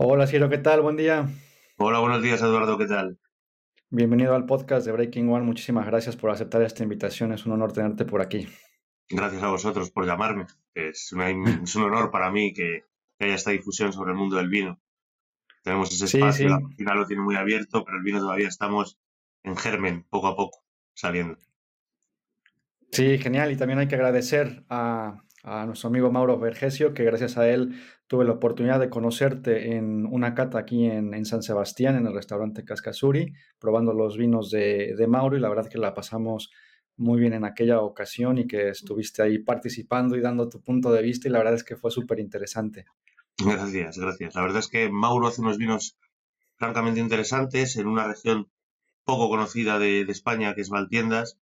Hola Ciro, ¿qué tal? Buen día. Hola, buenos días, Eduardo, ¿qué tal? Bienvenido al podcast de Breaking One. Muchísimas gracias por aceptar esta invitación. Es un honor tenerte por aquí. Gracias a vosotros por llamarme. Es, una- es un honor para mí que, que haya esta difusión sobre el mundo del vino. Tenemos ese Sí, espacio, sí, la cocina lo tiene muy abierto, pero el vino todavía estamos en germen, poco a poco, saliendo. sí, genial. Y también hay que agradecer a, a nuestro amigo Mauro Vergesio, que gracias a él tuve la oportunidad de conocerte en una cata aquí en, en San Sebastián, en el restaurante Cascasuri, probando los vinos de, de Mauro y la verdad que la pasamos muy bien en aquella ocasión y que estuviste ahí participando y dando tu punto de vista y la verdad es que fue súper interesante. Gracias, gracias. La verdad es que Mauro hace unos vinos francamente interesantes en una región poco conocida de, de España, que es Valtiendas,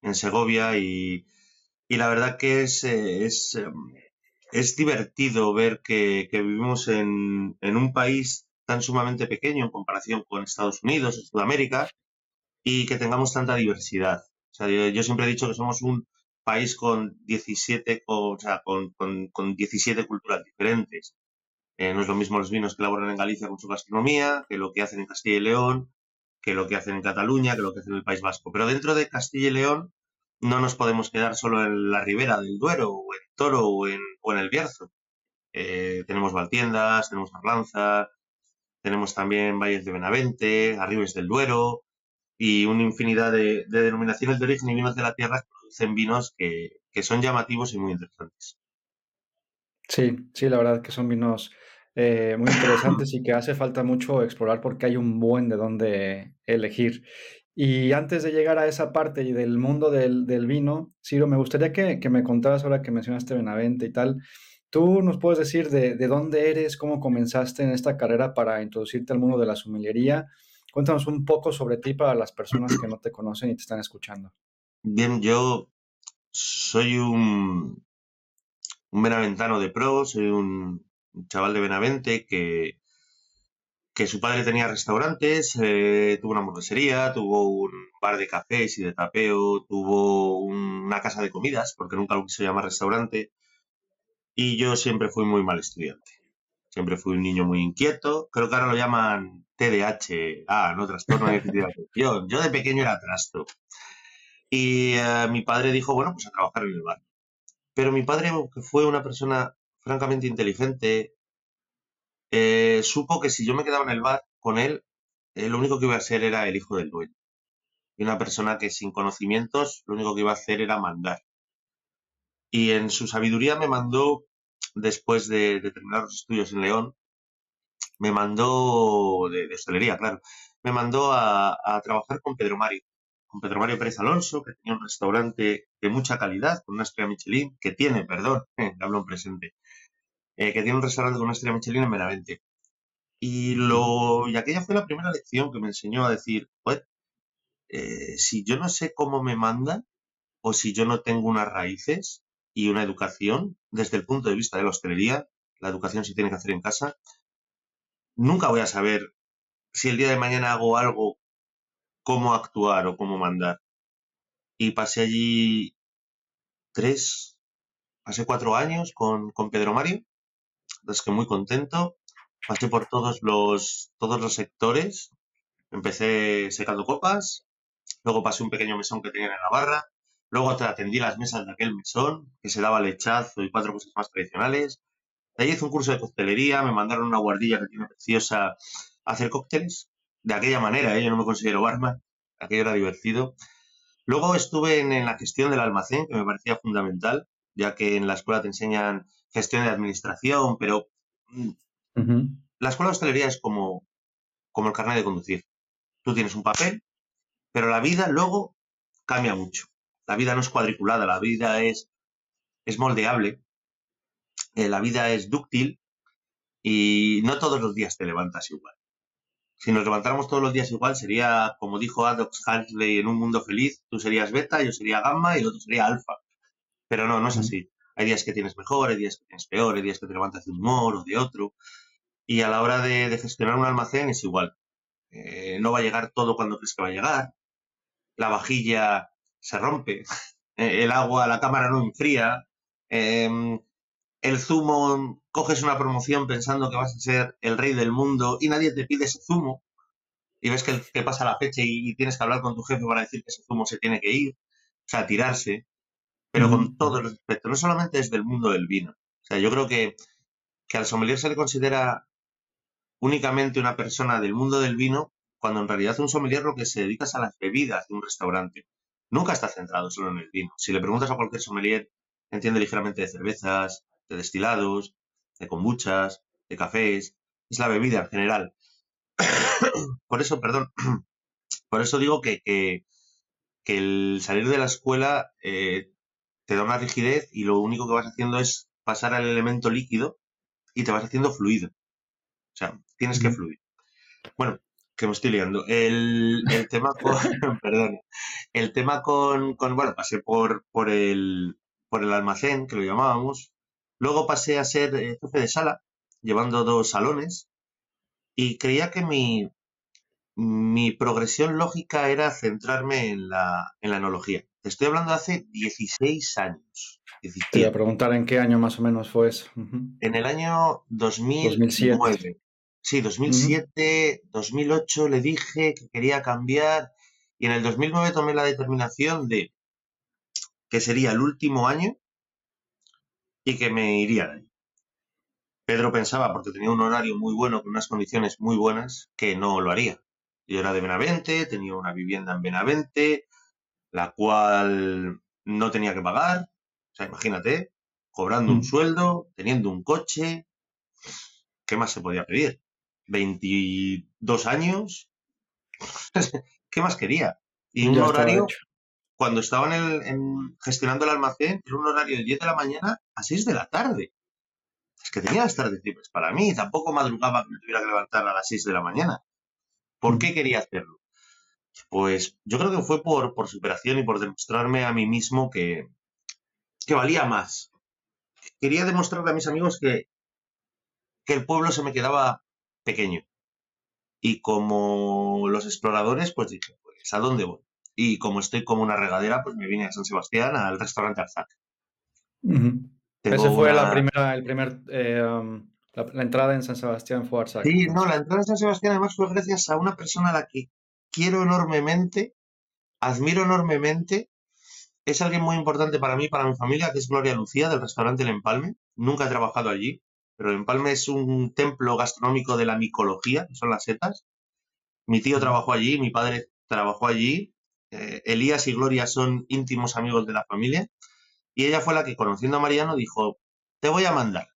en Segovia, y, y la verdad que es, eh, es, eh, es divertido ver que, que vivimos en, en un país tan sumamente pequeño en comparación con Estados Unidos o Sudamérica y que tengamos tanta diversidad. O sea, yo, siempre he dicho que somos un país con 17, co- o sea, con, con 17 culturas diferentes. Eh, no es lo mismo los vinos que elaboran en Galicia con su gastronomía, que lo que hacen en Castilla y León, que lo que hacen en Cataluña, que lo que hacen en el País Vasco. Pero dentro de Castilla y León no nos podemos quedar solo en la ribera del Duero, o en Toro, o en, o en el Bierzo. Eh, tenemos Valtiendas, tenemos Arlanza, tenemos también Valles de Benavente, Arribes del Duero, y una infinidad de, de denominaciones de origen y vinos de la tierra que producen vinos que, que son llamativos y muy interesantes. Sí, sí, la verdad que son vinos eh, muy interesantes y que hace falta mucho explorar porque hay un buen de dónde elegir. Y antes de llegar a esa parte y del mundo del, del vino, Ciro, me gustaría que, que me contaras ahora que mencionaste Benavente y tal, ¿tú nos puedes decir de, de dónde eres, cómo comenzaste en esta carrera para introducirte al mundo de la sommeliería? Cuéntanos un poco sobre ti para las personas que no te conocen y te están escuchando. Bien, yo soy un, un benaventano de pro, soy un, un chaval de Benavente que, que su padre tenía restaurantes, eh, tuvo una hamburguesería, tuvo un bar de cafés y de tapeo, tuvo un- una casa de comidas, porque nunca lo quiso llamar restaurante, y yo siempre fui muy mal estudiante. Siempre fui un niño muy inquieto, creo que ahora lo llaman TDAH, ah, no, trastorno de atención. Yo de pequeño era trasto. Y eh, mi padre dijo, bueno, pues a trabajar en el bar. Pero mi padre, que fue una persona francamente inteligente, eh, supo que si yo me quedaba en el bar con él, eh, lo único que iba a ser era el hijo del dueño. Y una persona que sin conocimientos, lo único que iba a hacer era mandar. Y en su sabiduría me mandó, después de, terminar los estudios en León, me mandó, de, de hostelería, claro, me mandó a, trabajar con Pedro Mario, con Pedro Mario Pérez Alonso, que tenía un restaurante de mucha calidad, con una estrella Michelin, que tiene, perdón, hablo en presente, eh, que tiene un restaurante con una estrella Michelin en Benavente. Y, lo, y aquella fue la primera lección que me enseñó a decir, pues, si yo no sé cómo me mandan, o si yo no tengo unas raíces y una educación, desde el punto de vista de la hostelería, la educación se tiene que hacer en casa, nunca voy a saber si el día de mañana hago algo, cómo actuar o cómo mandar. Y pasé allí tres, pasé cuatro años con, con Pedro Mario, es que muy contento. Pasé por todos los, todos los sectores. Empecé secando copas, luego pasé un pequeño mesón que tenían en la barra, luego te atendí las mesas de aquel mesón, que se daba lechazo y cuatro cosas más tradicionales. De ahí hice un curso de coctelería, me mandaron una guardilla que tiene preciosa a hacer cócteles. De aquella manera, ¿eh? yo no me considero barman, aquello era divertido. Luego estuve en la gestión del almacén, que me parecía fundamental, ya que en la escuela te enseñan gestión de administración, pero mm, la escuela de hostelería es como, como el carnet de conducir. Tú tienes un papel, pero la vida luego cambia mucho. La vida no es cuadriculada, la vida es, es moldeable, eh, la vida es dúctil y no todos los días te levantas igual. Si nos levantáramos todos los días igual, sería, como dijo Adolf Huxley en Un Mundo Feliz, tú serías beta, yo sería gamma y el otro sería alfa. Pero no, no es así. Hay días que tienes mejor, hay días que tienes peor, hay días que te levantas de un humor o de otro. Y a la hora de, gestionar un almacén es igual. Eh, no va a llegar todo cuando crees que va a llegar. La vajilla se rompe. Eh, el agua, la cámara no enfría. em, el zumo, coges una promoción pensando que vas a ser el rey del mundo y nadie te pide ese zumo, y ves que, que pasa la fecha y, tienes que hablar con tu jefe para decir que ese zumo se tiene que ir, o sea, tirarse, pero con todo el respeto, no solamente desde el mundo del vino. O sea, yo creo que, que al sommelier se le considera únicamente una persona del mundo del vino, cuando en realidad un sommelier lo que se dedica es a las bebidas de un restaurante. Nunca está centrado solo en el vino. Si le preguntas a cualquier sommelier, entiende ligeramente de cervezas, de destilados, de kombuchas, de cafés, es la bebida en general. por eso, perdón, por eso digo que, que, el salir de la escuela eh, te da una rigidez y lo único que vas haciendo es pasar al elemento líquido y te vas haciendo fluido. O sea, tienes que fluir. Bueno, que me estoy liando. El, tema con, perdón, el tema con, bueno, pasé por, por, el, por el almacén, que lo llamábamos. Luego pasé a ser eh, jefe de sala, llevando dos salones. Y creía que mi, mi progresión lógica era centrarme en la, en la enología. Te estoy hablando de hace 16 años. Te voy a preguntar en qué año más o menos fue eso. En el año 2009. Sí, 2007, 2008 le dije que quería cambiar y en el 2009 tomé la determinación de que sería el último año y que me iría de ahí. Pedro pensaba, porque tenía un horario muy bueno, con unas condiciones muy buenas, que no lo haría. Yo era de Benavente, tenía una vivienda en Benavente, la cual no tenía que pagar. O sea, imagínate, cobrando un mm. sueldo, teniendo un coche. ¿Qué más se podía pedir? 22 años. ¿Qué más quería? Y un horario, cuando estaba en gestionando el almacén, era un horario de 10 de la mañana a 6 de la tarde. Es que tenía las tardes libres para mí. Tampoco madrugaba que me tuviera que levantar a las 6 de la mañana. ¿Por mm. qué quería hacerlo? Pues yo creo que fue por, por superación y por demostrarme a mí mismo que, que valía más. Quería demostrarle a mis amigos que, que el pueblo se me quedaba pequeño. Y como los exploradores, pues dije, pues ¿a dónde voy? Y como estoy como una regadera, pues me vine a San Sebastián al restaurante Arzac. Ese fue la primera, el primer, eh, um, la, entrada en San Sebastián fue Arzac. Sí, no, la entrada en San Sebastián además fue gracias a una persona a la que quiero enormemente, admiro enormemente. Es alguien muy importante para mí, para mi familia, que es Gloria Lucía, del restaurante El Empalme. Nunca he trabajado allí, pero El Empalme es un templo gastronómico de la micología, que son las setas. Mi tío trabajó allí, mi padre trabajó allí. Eh, Elías y Gloria son íntimos amigos de la familia. Y ella fue la que, conociendo a Mariano, dijo, te voy a mandar,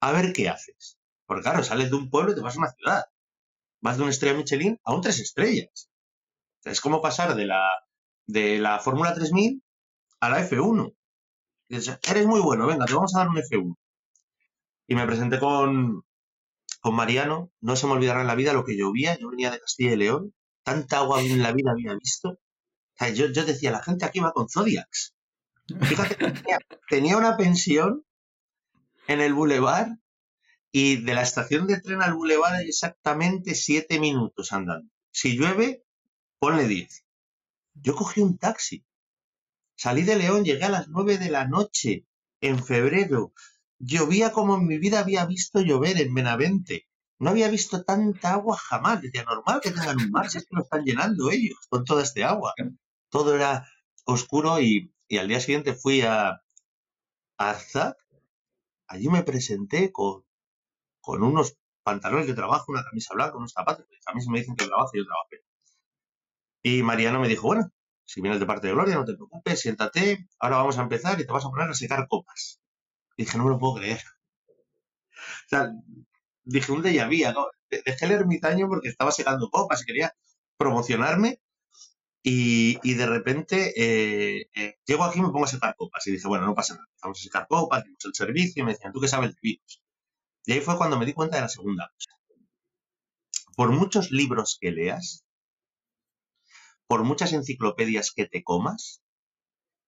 a ver qué haces. Porque claro, sales de un pueblo y te vas a una ciudad más de una estrella Michelin a un tres estrellas. es como pasar de la, de la Fórmula 3000 a la F1. eres muy bueno, venga, te vamos a dar un F1. Y me presenté con, con Mariano. No se me olvidará en la vida lo que llovía. Yo venía de Castilla y León. Tanta agua en la vida había visto. yo, yo, decía, la gente aquí va con Zodiacs. Fíjate, tenía, tenía una pensión en el bulevar y de la estación de tren al bulevar hay exactamente siete minutos andando. Si llueve, ponle diez. Yo cogí un taxi. Salí de León, llegué a las nueve de la noche, en febrero. Llovía como en mi vida había visto llover en Benavente. No había visto tanta agua jamás. Decía, normal que tengan un mar, si es que lo están llenando ellos con toda este agua. Todo era oscuro y, al día siguiente fui a Arzac. Allí me presenté con con unos pantalones de trabajo, una camisa blanca, unos zapatos. A mí se me dicen que trabajo y yo trabajé. Y Mariano me dijo, bueno, si vienes de parte de Gloria, no te preocupes, siéntate, ahora vamos a empezar y te vas a poner a secar copas. Y dije, no me lo puedo creer. O sea, dije un déjà ¿no? Dejé el ermitaño porque estaba secando copas y quería promocionarme y, de repente eh, eh, llego aquí y me pongo a secar copas. Y dije, bueno, no pasa nada. Vamos a secar copas, hicimos el servicio y me decían, ¿tú qué sabes de vinos? Y ahí fue cuando me di cuenta de la segunda cosa. Por muchos libros que leas, por muchas enciclopedias que te comas,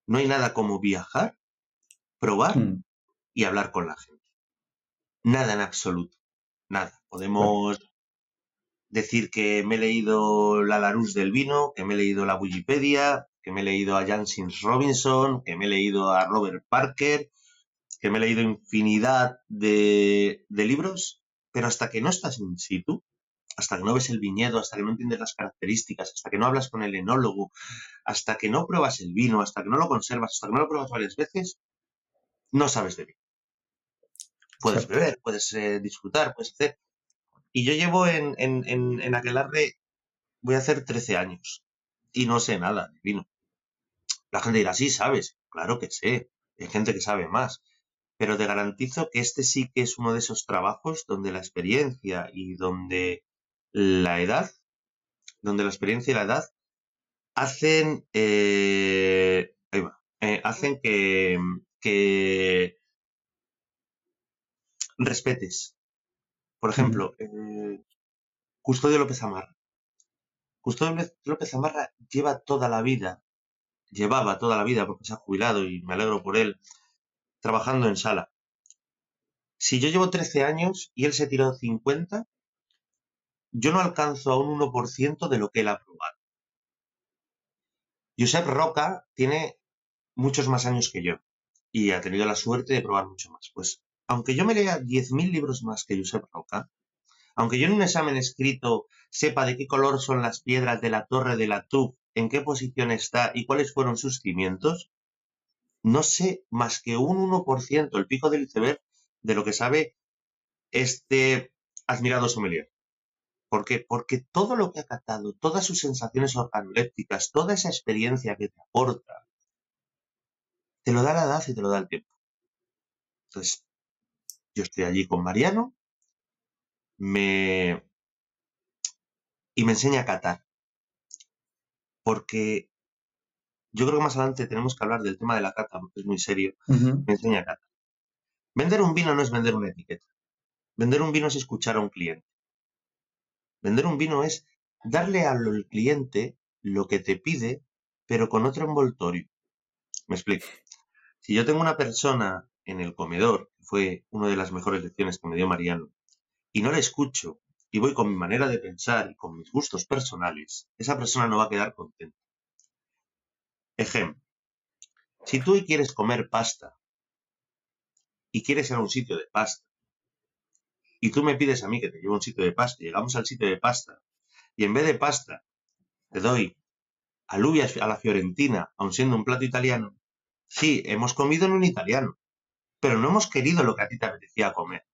no hay nada como viajar, probar hmm. y hablar con la gente. Nada en absoluto. Nada. Podemos decir que me he leído la Larousse del vino, que me he leído la Wikipedia, que me he leído a James Robinson, que me he leído a Robert Parker, que me he leído infinidad de, de libros, pero hasta que no estás in situ, hasta que no ves el viñedo, hasta que no entiendes las características, hasta que no hablas con el enólogo, hasta que no pruebas el vino, hasta que no lo conservas, hasta que no lo pruebas varias veces, no sabes de vino. Puedes beber, puedes eh, disfrutar, puedes hacer. Y yo llevo en, en, en, en Aquelarre, voy a hacer 13 años y no sé nada de vino. La gente dirá, sí, sabes. Claro que sé. Hay gente que sabe más. Pero te garantizo que este sí que es uno de esos trabajos donde la experiencia y donde la edad, donde la experiencia y la edad hacen, eh, ahí va, eh, hacen que, que respetes. Por ejemplo, eh, Custodio López Amarra. Custodio López Amarra lleva toda la vida, llevaba toda la vida porque se ha jubilado y me alegro por él, trabajando en sala. Si yo llevo 13 años y él se tiró 50, yo no alcanzo a un 1% de lo que él ha probado. Josep Roca tiene muchos más años que yo y ha tenido la suerte de probar mucho más. Pues aunque yo me lea 10.000 libros más que Josep Roca, aunque yo en un examen escrito sepa de qué color son las piedras de la torre de la TUC, en qué posición está y cuáles fueron sus cimientos, no sé más que un 1%, el pico del iceberg, de lo que sabe este admirado sommelier. ¿Por qué? Porque todo lo que ha catado, todas sus sensaciones organolépticas, toda esa experiencia que te aporta, te lo da la edad y te lo da el tiempo. Entonces, yo estoy allí con Mariano, me... y me enseña a catar. Porque yo creo que más adelante tenemos que hablar del tema de la cata, porque es muy serio. Me enseña a catar. Vender un vino no es vender una etiqueta. Vender un vino es escuchar a un cliente. Vender un vino es darle al cliente lo que te pide, pero con otro envoltorio. Me explico. Si yo tengo una persona en el comedor, que fue una de las mejores lecciones que me dio Mariano, y no le escucho, y voy con mi manera de pensar y con mis gustos personales, esa persona no va a quedar contenta. Ejemplo. Si tú quieres comer pasta y quieres ir a un sitio de pasta y tú me pides a mí que te lleve a un sitio de pasta, y llegamos al sitio de pasta, y en vez de pasta te doy alubias a la fiorentina, aun siendo un plato italiano, sí, hemos comido en un italiano, pero no hemos querido lo que a ti te apetecía comer.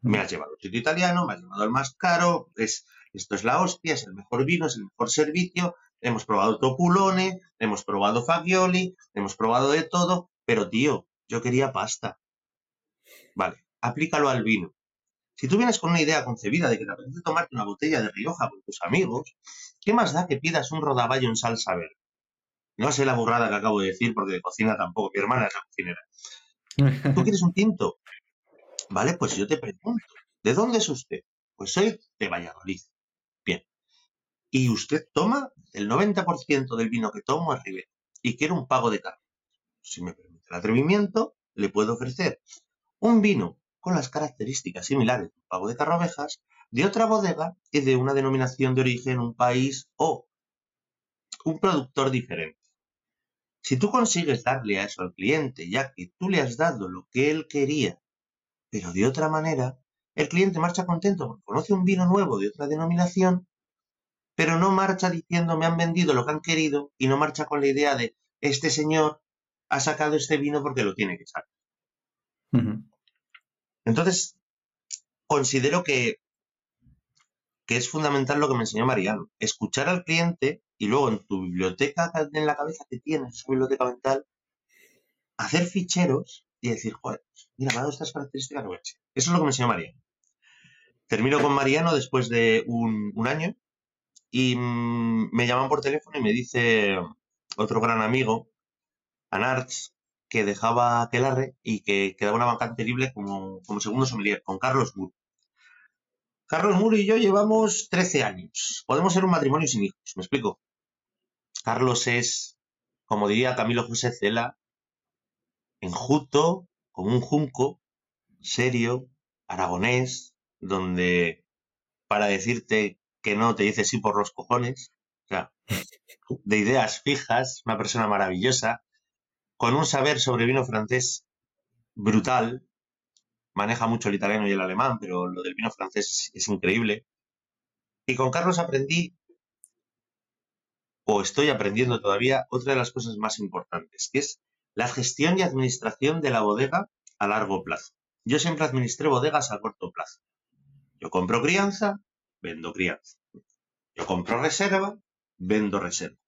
Me has llevado a un sitio italiano, me has llevado al más caro, es, esto es la hostia, es el mejor vino, es el mejor servicio, hemos probado topulone, hemos probado fagioli, hemos probado de todo, pero tío, yo quería pasta. Vale, aplícalo al vino. Si tú vienes con una idea concebida de que te apetece tomarte una botella de Rioja con tus amigos, ¿qué más da que pidas un rodaballo en salsa verde? No sé la burrada que acabo de decir porque de cocina tampoco, mi hermana es la cocinera. ¿Tú quieres un tinto? Vale, pues yo te pregunto, ¿de dónde es usted? Pues soy de Valladolid. Y usted toma el 90% del vino que tomo a Ribera y quiere un pago de carne. Si me permite el atrevimiento, le puedo ofrecer un vino con las características similares de un pago de carrovejas, de otra bodega y de una denominación de origen, un país o un productor diferente. Si tú consigues darle a eso al cliente, ya que tú le has dado lo que él quería, pero de otra manera, el cliente marcha contento porque conoce un vino nuevo de otra denominación, pero no marcha diciendo me han vendido lo que han querido y no marcha con la idea de este señor ha sacado este vino porque lo tiene que sacar. Entonces, considero que, que es fundamental lo que me enseñó Mariano, escuchar al cliente y luego en tu biblioteca en la cabeza que tienes, esa biblioteca mental, hacer ficheros y decir, joder, mira, me ha dado estas características, Eso es lo que me enseñó Mariano. Termino con Mariano después de un, año y mm, me llaman por teléfono y me dice otro gran amigo, Anarts, que dejaba Aquelarre y que quedaba una vacante libre como, como segundo sommelier, con Carlos Muro. Carlos Muro y yo llevamos 13 años. Podemos ser un matrimonio sin hijos, ¿me explico? Carlos es, como diría Camilo José Cela, enjuto, como un junco, serio, aragonés, donde para decirte que no te dice sí por los cojones, o sea, de ideas fijas, una persona maravillosa, con un saber sobre vino francés brutal. Maneja mucho el italiano y el alemán, pero lo del vino francés es increíble. Y con Carlos aprendí, o estoy aprendiendo todavía, otra de las cosas más importantes, que es la gestión y administración de la bodega a largo plazo. Yo siempre administré bodegas a corto plazo. Yo compro crianza, vendo crianza. Yo compro reserva, vendo reserva.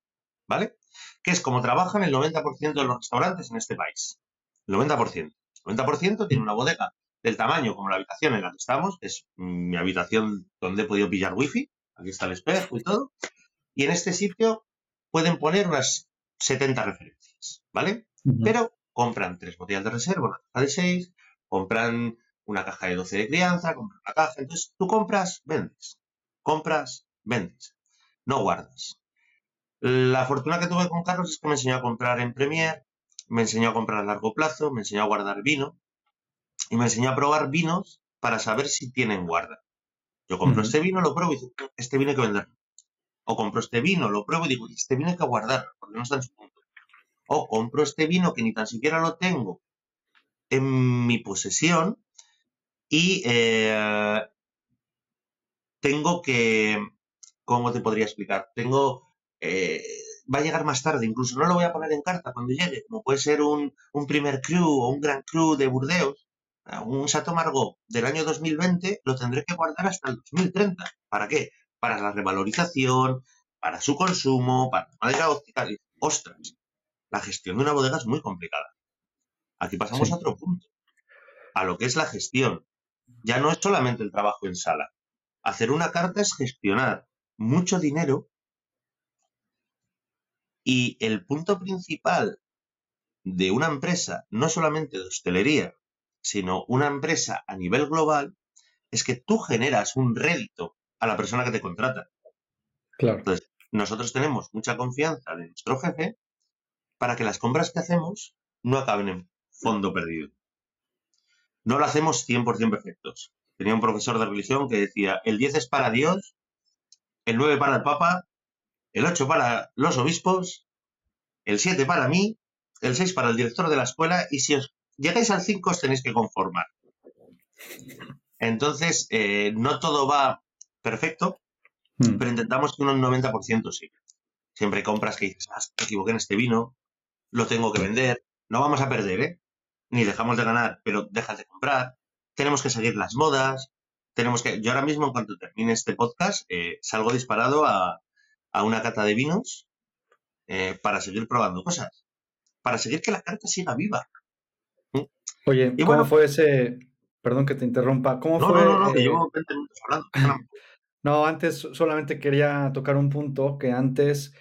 ¿Vale? Que es como trabajan el 90% de los restaurantes en este país. El 90%. El 90% tiene una bodega del tamaño como la habitación en la que estamos, es mi habitación donde he podido pillar wifi, aquí está el espejo y todo, y en este sitio pueden poner unas 70 referencias, ¿vale? Pero compran tres botellas de reserva, una caja de 6, compran una caja de 12 de crianza, compran una caja, entonces tú compras, vendes, compras, vendes, no guardas. La fortuna que tuve con Carlos es que me enseñó a comprar en Premier, me enseñó a comprar a largo plazo, me enseñó a guardar vino, y me enseñó a probar vinos para saber si tienen guarda. Yo compro este vino, lo pruebo y digo, este vino hay que venderlo. O compro este vino, lo pruebo y digo, este vino hay que guardar, porque no está en su punto. O compro este vino que ni tan siquiera lo tengo en mi posesión y eh, tengo que, ¿cómo te podría explicar? Tengo, eh, va a llegar más tarde, incluso no lo voy a poner en carta cuando llegue, como puede ser un, un primer cru o un gran cru de Burdeos, un Chateau Margaux del año 2020 lo tendré que guardar hasta el 2030. ¿Para qué? Para la revalorización, para su consumo, para la madera óptica. Ostras, la gestión de una bodega es muy complicada. Aquí pasamos a otro punto, a lo que es la gestión. Ya no es solamente el trabajo en sala. Hacer una carta es gestionar mucho dinero y el punto principal de una empresa, no solamente de hostelería, sino una empresa a nivel global, es que tú generas un rédito a la persona que te contrata. Claro. Entonces, nosotros tenemos mucha confianza de nuestro jefe para que las compras que hacemos no acaben en fondo perdido. No lo hacemos 100% perfectos. Tenía un profesor de religión que decía, el 10 es para Dios, el 9 para el Papa, el 8 para los obispos, el 7 para mí, el 6 para el director de la escuela y si os llegáis al 5 os tenéis que conformar. Entonces, eh, no todo va perfecto, hmm. pero intentamos que un 90% sí. Siempre compras que dices, ah, me equivoqué en este vino, lo tengo que vender. No vamos a perder, ¿eh? Ni dejamos de ganar, pero dejas de comprar. Tenemos que seguir las modas. Tenemos que. Yo ahora mismo, en cuanto termine este podcast, eh, salgo disparado a, una cata de vinos eh, para seguir probando cosas. Para seguir que la carta siga viva. Oye, ¿cómo fue ese, perdón que te interrumpa, cómo fue... No, no, no, que llevo 20 minutos hablando. no, antes solamente quería tocar un punto que antes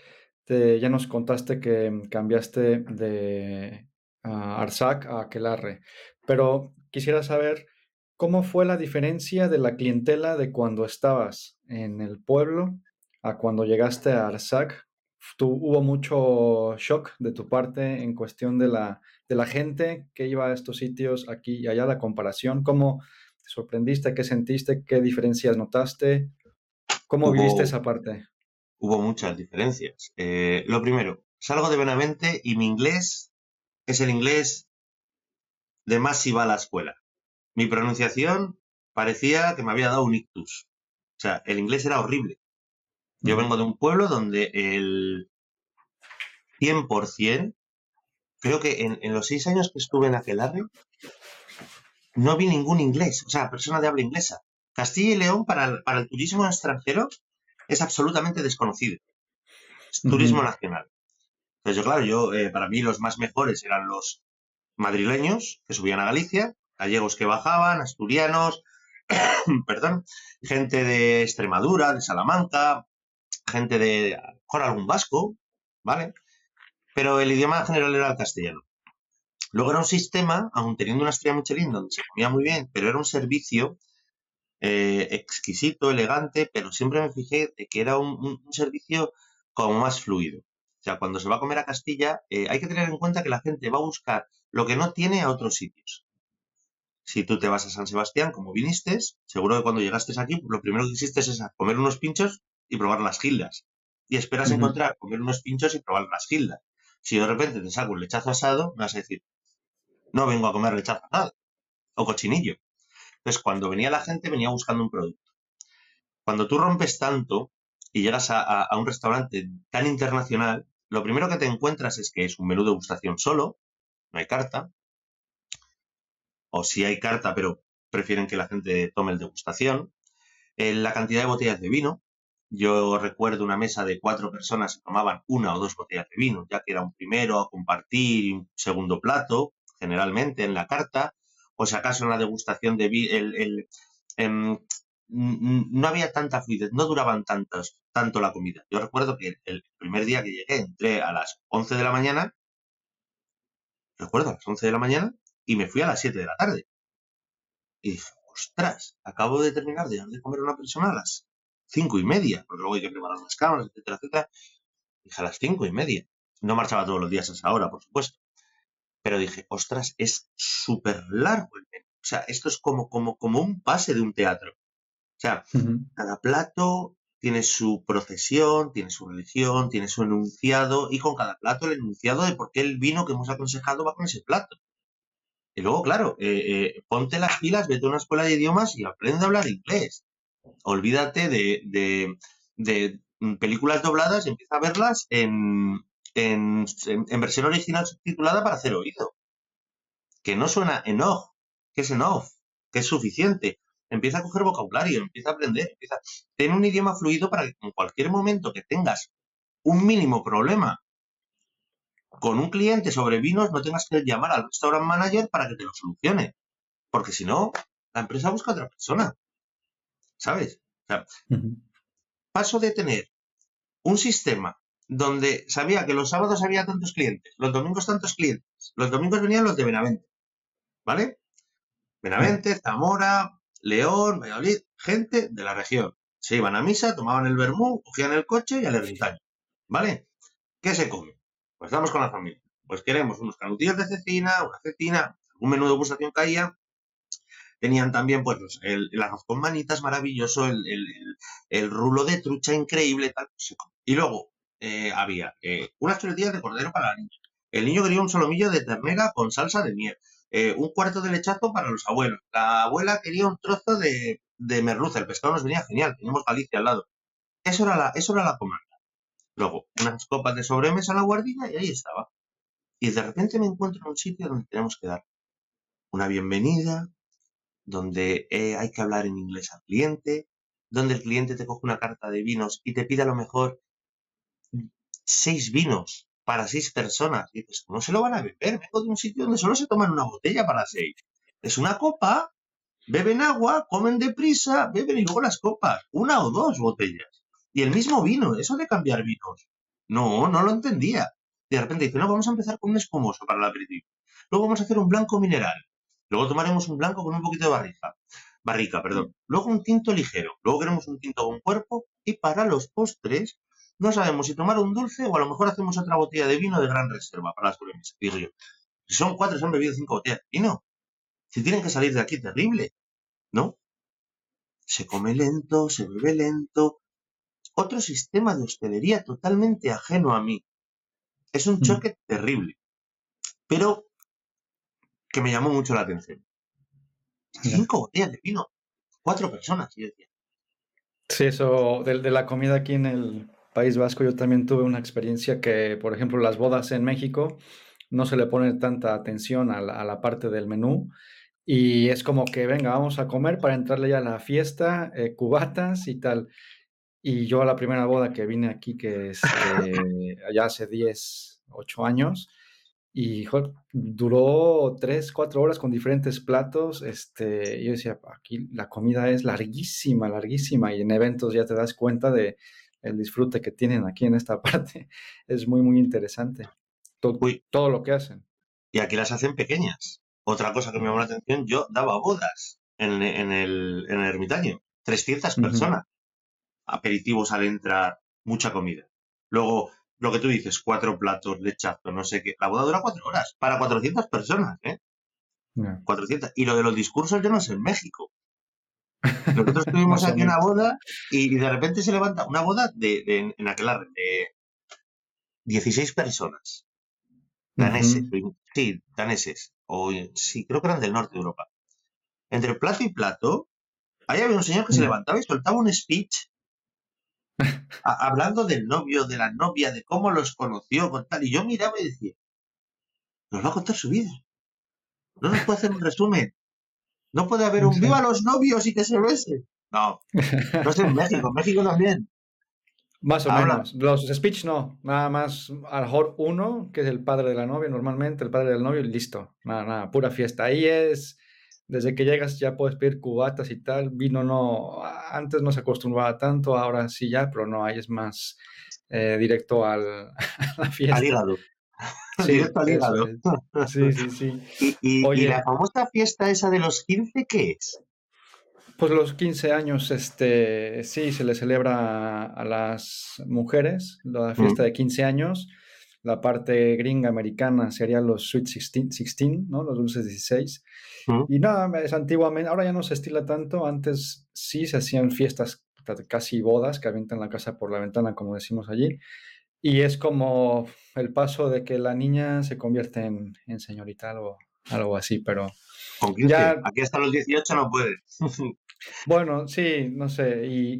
te, ya nos contaste que cambiaste de Arsac a Aquelarre, pero quisiera saber cómo fue la diferencia de la clientela de cuando estabas en el pueblo a cuando llegaste a Arsac hubo mucho shock de tu parte en cuestión de la, de la gente que iba a estos sitios aquí y allá, la comparación, ¿cómo te sorprendiste? ¿Qué sentiste? ¿Qué diferencias notaste? ¿Cómo viviste esa parte? Hubo muchas diferencias. Eh, lo primero, salgo de Benavente y mi inglés es el inglés de más si va a la escuela. Mi pronunciación parecía que me había dado un ictus. O sea, el inglés era horrible. Yo vengo de un pueblo donde el 100%, creo que en, los seis años que estuve en Aquelarre, no vi ningún inglés, o sea, persona de habla inglesa. Castilla y León para el, turismo extranjero es absolutamente desconocido. Es turismo nacional. Entonces, yo, claro, yo, eh, para mí los más mejores eran los madrileños que subían a Galicia, gallegos que bajaban, asturianos, perdón, gente de Extremadura, de Salamanca, gente de, con algún vasco, ¿vale? Pero el idioma general era el castellano. Luego era un sistema, aun teniendo una estrella Michelin donde se comía muy bien, pero era un servicio eh, exquisito, elegante, pero siempre me fijé de que era un, servicio como más fluido. Sea, cuando se va a comer a Castilla, eh, hay que tener en cuenta que la gente va a buscar lo que no tiene a otros sitios. Si tú te vas a San Sebastián, como viniste, seguro que cuando llegaste aquí, lo primero que hiciste es comer unos pinchos y probar las gildas. Y esperas encontrar, comer unos pinchos y probar las gildas. Si de repente te salgo un lechazo asado, me vas a decir, No vengo a comer lechazo nada. O cochinillo. Entonces, cuando venía la gente, venía buscando un producto. Cuando tú rompes tanto y llegas a, un restaurante tan internacional, lo primero que te encuentras es que es un menú de gustación solo, no hay carta. O si hay carta, pero prefieren que la gente tome el degustación. Eh, la cantidad de botellas de vino, yo recuerdo una mesa de cuatro personas que tomaban una o dos botellas de vino, ya que era un primero a compartir, un segundo plato, generalmente en la carta, o si acaso en la degustación de vino, el, em, no había tanta fluidez, no duraban tantos, tanto la comida. Yo recuerdo que el primer día que llegué entré a las 11 de la mañana, recuerdo a las 11 de la mañana, y me fui a las 7 de la tarde. Y dije, ostras, acabo de terminar de, de comer a una persona a las cinco y media, porque luego hay que preparar las cámaras, etcétera, etcétera. Dije a las cinco y media. No marchaba todos los días a esa hora, por supuesto. Pero dije, ostras, es súper largo el menú. O sea, esto es como, como, como un pase de un teatro. O sea, cada plato tiene su procesión, tiene su religión, tiene su enunciado, y con cada plato el enunciado de por qué el vino que hemos aconsejado va con ese plato. Y luego, claro, eh, eh, ponte las pilas, vete a una escuela de idiomas y aprende a hablar inglés olvídate de, películas dobladas y empieza a verlas en, en, versión original subtitulada para hacer oído. Que no suena en off, que es en off, que es suficiente. Empieza a coger vocabulario, empieza a aprender, empieza. Ten un idioma fluido para que en cualquier momento que tengas un mínimo problema con un cliente sobre vinos, no tengas que llamar al restaurant manager para que te lo solucione. Porque si no, la empresa busca a otra persona. ¿sabes? Paso de tener un sistema donde sabía que los sábados había tantos clientes, los domingos tantos clientes, los domingos venían los de Benavente, ¿vale? Benavente, Zamora, León, Valladolid, gente de la región. Se iban a misa, tomaban el vermú, cogían el coche y al ermitaño, ¿vale? ¿Qué se come? Pues estamos con la familia. Pues queremos unos canutillos de cecina, una cecina, un menú de gustación caía Tenían también, pues, el, arroz con manitas maravilloso, el, rulo de trucha increíble, tal. Pues, y luego eh, había eh, unas chuletillas de cordero para la niña. El niño quería un solomillo de ternera con salsa de miel. Eh, un cuarto de lechazo para los abuelos. La abuela quería un trozo de, de merluza. El pescado nos venía genial. Teníamos Galicia al lado. Eso era la, eso era la comanda. Luego, unas copas de sobremesa a la guardilla y ahí estaba. Y de repente me encuentro en un sitio donde tenemos que dar una bienvenida, donde eh, hay que hablar en inglés al cliente, donde el cliente te coge una carta de vinos y te pide a lo mejor seis vinos para seis personas. Y dices, ¿cómo se lo van a beber? Vengo de un sitio donde solo se toman una botella para seis. Es una copa, beben agua, comen deprisa, beben y luego las copas. Una o dos botellas. Y el mismo vino, eso de cambiar vinos. No, no lo entendía. De repente dice, no, vamos a empezar con un espumoso para el aperitivo. Luego vamos a hacer un blanco mineral. Luego tomaremos un blanco con un poquito de barrica. Barrica, perdón. Luego un tinto ligero. Luego queremos un tinto con cuerpo. Y para los postres, no sabemos si tomar un dulce o a lo mejor hacemos otra botella de vino de gran reserva para las sobremesa. Digo yo, si son cuatro, se han bebido cinco botellas de vino. Si tienen que salir de aquí, terrible. ¿No? Se come lento, se bebe lento. Otro sistema de hostelería totalmente ajeno a mí. Es un mm. choque terrible. Pero que me llamó mucho la atención. Cinco botellas de vino, cuatro personas, yo decía. Sí, eso de, de, la comida aquí en el País Vasco, yo también tuve una experiencia que, por ejemplo, las bodas en México no se le pone tanta atención a la, parte del menú y es como que, venga, vamos a comer para entrarle ya a la fiesta, eh, cubatas y tal. Y yo a la primera boda que vine aquí, que es eh, allá hace 10, 8 años, y duró tres, cuatro horas con diferentes platos. Este, yo decía, aquí la comida es larguísima, larguísima. Y en eventos ya te das cuenta de el disfrute que tienen aquí en esta parte. Es muy, muy interesante. Todo, todo lo que hacen. Y aquí las hacen pequeñas. Otra cosa que me llamó la atención, yo daba bodas en, en, el, en el ermitaño. 300 personas. Aperitivos al entrar, mucha comida. Luego, lo que tú dices, cuatro platos, lechazo, no sé qué. La boda dura cuatro horas, para 400 personas, ¿eh? 400. Y lo de los discursos yo no sé en México. Nosotros tuvimos aquí una boda y, de repente se levanta una boda de, de en aquel de 16 personas. Daneses, sí, daneses, o sí, creo que eran del norte de Europa. Entre plato y plato, ahí había un señor que se levantaba y soltaba un speech a- hablando del novio, de la novia, de cómo los conoció, con tal. Y yo miraba y decía, nos va a contar su vida. No nos puede hacer un resumen. No puede haber un Sí. viva los novios y que se besen. No, no es en México, en México también. Más o menos. Los speech no, nada más, a lo mejor uno, que es el padre de la novia, normalmente el padre del novio, y listo. Nada, nada, pura fiesta. Ahí es, desde que llegas ya puedes pedir cubatas y tal. Vino no, antes no se acostumbraba tanto, ahora sí ya, pero no, ahí es más eh, directo al, a la fiesta. Al hígado. Sí, es. Sí, sí, sí. Y, y- y Oye. la famosa fiesta esa de los 15, ¿qué es? Pues los 15 años, este, sí, se le celebra a las mujeres, la fiesta de 15 años. La parte gringa americana sería los Sweet 16, 16, ¿no? Los dulces 16. Mm. Y nada, es antiguamente, ahora ya no se estila tanto. Antes sí se hacían fiestas, casi bodas, que avientan la casa por la ventana, como decimos allí. Y es como el paso de que la niña se convierte en, en señorita, algo, algo así, pero Con 15. Ya- Aquí hasta los 18 no puede. Bueno, sí, no sé, y,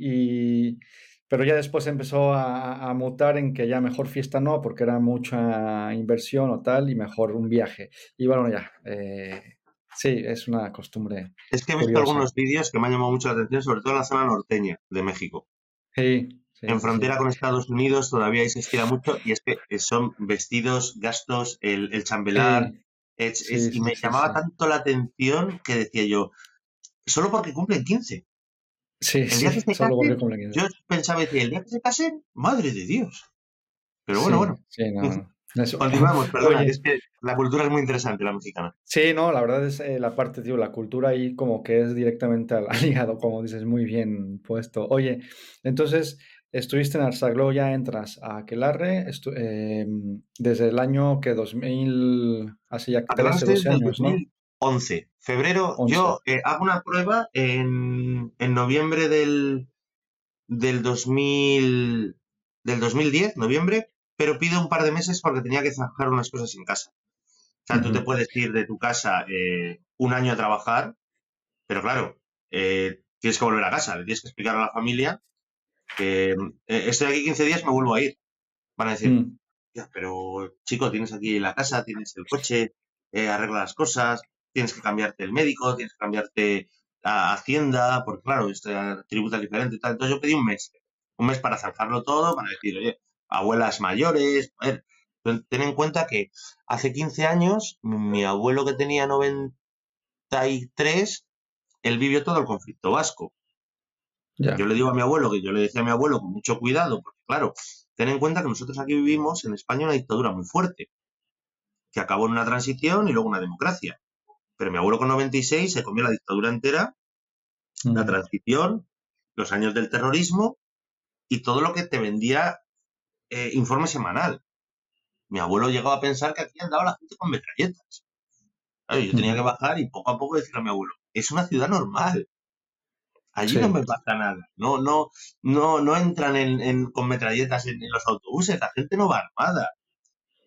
y- pero ya después empezó a, a mutar en que ya mejor fiesta no, porque era mucha inversión o tal, y mejor un viaje. Y bueno, ya, eh, sí, es una costumbre. Es que he visto algunos vídeos que me han llamado mucho la atención, sobre todo en la zona norteña de México. Sí, sí, En frontera sí. con Estados Unidos todavía estira mucho y es que son vestidos, gastos, el, el chambelán. Es- y me llamaba tanto la atención que decía yo, solo porque cumplen 15. Sí, El día que se solo casen, porque cumple 15. yo pensaba, decía, el día que se casen, madre de Dios. Pero bueno, bueno, sí, no. Eso- continuamos, perdona, Oye, es que la cultura es muy interesante, la mexicana. Sí, no, la verdad es eh, la parte, tío, la cultura ahí como que es directamente al, al hígado, como dices, muy bien puesto. Oye, entonces estuviste en Arzaglo, ya entras a Aquelarre em, desde el año que 2000, hace ya Hablamos 13, 12 desde el años, ¿no? 2011. Febrero, 11. yo eh, hago una prueba en, en noviembre del, del 2000, del 2010, noviembre, pero pido un par de meses porque tenía que zanjar unas cosas en casa. O sea, tú te puedes ir de tu casa eh, un año a trabajar, pero claro, eh, tienes que volver a casa, le tienes que explicar a la familia que eh, estoy aquí 15 días, me vuelvo a ir. Van a decir, Mm, pero chico, tienes aquí la casa, tienes el coche, eh, arregla las cosas, tienes que cambiarte el médico, tienes que cambiarte a Hacienda, porque claro, este tributa diferente y tal. Entonces yo pedí un mes, un mes para zanjarlo todo, para decir, oye, abuelas mayores, a ver, ten en cuenta que hace 15 años, mi abuelo que tenía 93, él vivió todo el conflicto vasco. Ya. Yo le digo a mi abuelo, que yo le decía a mi abuelo con mucho cuidado, porque claro, ten en cuenta que nosotros aquí vivimos en España una dictadura muy fuerte, que acabó en una transición y luego una democracia. Pero mi abuelo con 96 se comió la dictadura entera, la Mm, transición, los años del terrorismo y todo lo que te vendía eh, informe semanal. Mi abuelo llegó a pensar que aquí andaba la gente con metralletas. Claro, yo tenía que bajar y poco a poco decirle a mi abuelo, es una ciudad normal. Allí Sí, no me pasa nada. No, no, no, no entran en, en- con metralletas en, en los autobuses. La gente no va armada.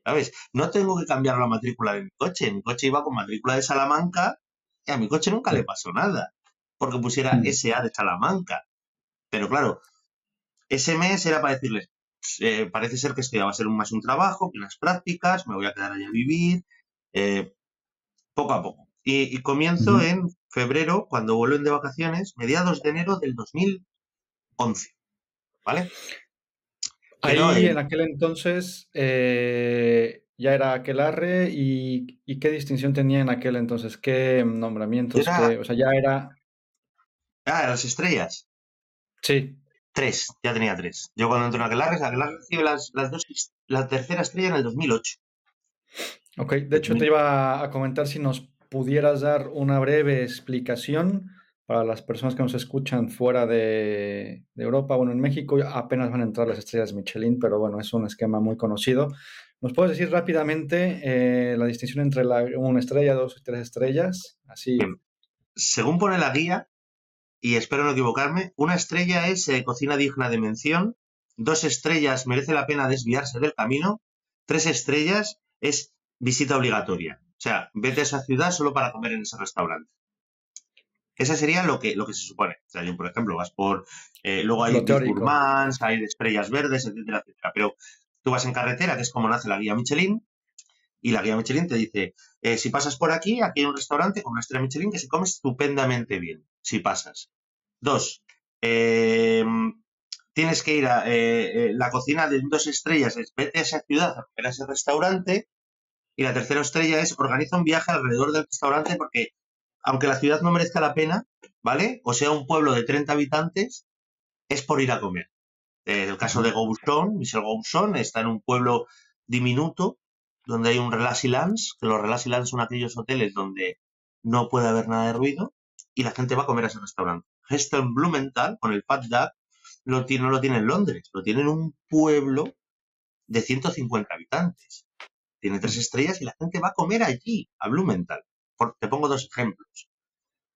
¿Sabes? No tengo que cambiar la matrícula de mi coche. Mi coche iba con matrícula de Salamanca y a mi coche nunca le pasó nada. Porque pusiera Mm, SA de Salamanca. Pero claro, ese mes era para decirles, eh, parece ser que esto ya va a ser un- más un trabajo, que unas prácticas, me voy a quedar allá a vivir, eh, poco a poco. Y, y comienzo en febrero, cuando vuelven de vacaciones, mediados de enero del 2011, ¿vale? Ahí eh, en aquel entonces eh, ya era Aquelarre y, y qué distinción tenía en aquel entonces, qué nombramientos, era, qué, o sea, ya era, ah, las estrellas, sí, tres, ya tenía tres. Yo cuando entro en Aquelarre, Aquelarre recibe las, las dos, la tercera estrella en el 2008. ok. De hecho, te 2000. iba a comentar si nos pudieras dar una breve explicación para las personas que nos escuchan fuera de, Europa, bueno, en México apenas van a entrar las estrellas Michelin, pero bueno, es un esquema muy conocido. ¿Nos puedes decir rápidamente eh, la distinción entre una estrella, dos y tres estrellas? Así, según pone la guía, y espero no equivocarme, una estrella es eh, cocina digna de mención, dos estrellas merece la pena desviarse del camino, tres estrellas es visita obligatoria. O sea, vete a esa ciudad solo para comer en ese restaurante. Ese sería lo que, lo que se supone. O sea, yo, por ejemplo, vas por. Eh, luego hay gourmands, hay estrellas verdes, etcétera, etcétera. Pero tú vas en carretera, que es como nace la guía Michelin, y la guía Michelin te dice: eh, si pasas por aquí, aquí hay un restaurante con una estrella Michelin que se come estupendamente bien. Si pasas. Dos. Eh, tienes que ir a la cocina de dos estrellas, es vete a esa ciudad a comer a ese restaurante. Y la tercera estrella es organiza un viaje alrededor del restaurante porque aunque la ciudad no merezca la pena, ¿vale? O sea, un pueblo de 30 habitantes, es por ir a comer. En el caso de Gousson, Michel Gousson está en un pueblo diminuto donde hay un Relaxilans, que los Relaxilans son aquellos hoteles donde no puede haber nada de ruido y la gente va a comer a ese restaurante. Heston Blumenthal, con el Pat Duck, lo tiene, no lo tiene en Londres, lo tiene en un pueblo de 150 habitantes. Tiene tres estrellas y la gente va a comer allí, a Blumenthal te pongo dos ejemplos.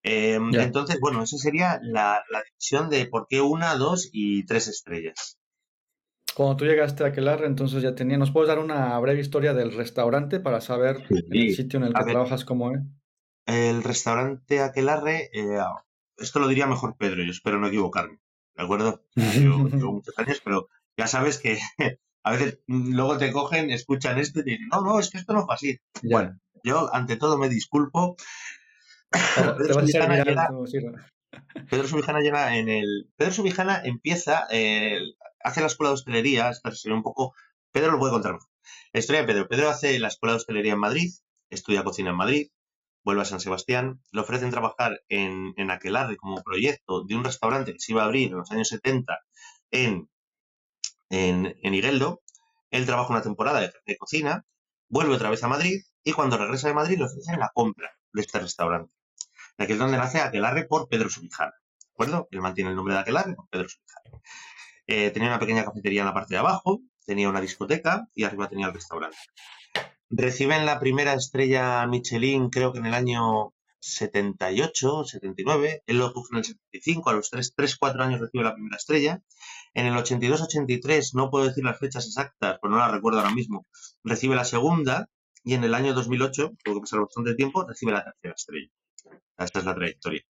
Em, entonces, bueno, esa sería la, decisión de por qué una, dos y tres estrellas. Cuando tú llegaste a Aquelarre, entonces ya tenía. ¿Nos puedes dar una breve historia del restaurante para saber el sitio en el que trabajas cómo es? El restaurante Aquelarre, eh, esto lo diría mejor Pedro, yo espero no equivocarme, ¿de acuerdo? Yo llevo muchos años, pero ya sabes que a veces luego te cogen, escuchan esto y te dicen, no, no, es que esto no fue así. Bueno, yo, ante todo, me disculpo. Pedro, Subijana llega, en el. Pedro Subijana empieza, hace la escuela de hostelería, esta sería un poco. Pedro lo puede contar La historia de Pedro. Pedro hace la escuela de hostelería en Madrid, estudia cocina en Madrid, vuelve a San Sebastián, le ofrecen trabajar en, en Aquelarre como proyecto de un restaurante que se iba a abrir en los años 70 en, en, en Igueldo. Él trabaja una temporada de cocina, vuelve otra vez a Madrid y cuando regresa de Madrid le ofrecen la compra de este restaurante. De aquí es donde nace Aquelarre por Pedro Subijana. ¿De acuerdo? Él mantiene el nombre de Aquelarre por Pedro Subijana. Eh, tenía una pequeña cafetería en la parte de abajo, tenía una discoteca y arriba tenía el restaurante. Reciben la primera estrella Michelin, creo que en el año 78, 79. Él lo coge en el 75, a los 3, 3 4 años recibe la primera estrella. En el 82-83, no puedo decir las fechas exactas, pero no las recuerdo ahora mismo, recibe la segunda y en el año 2008, tuvo que pasar bastante tiempo, recibe la tercera estrella. Esta es la trayectoria.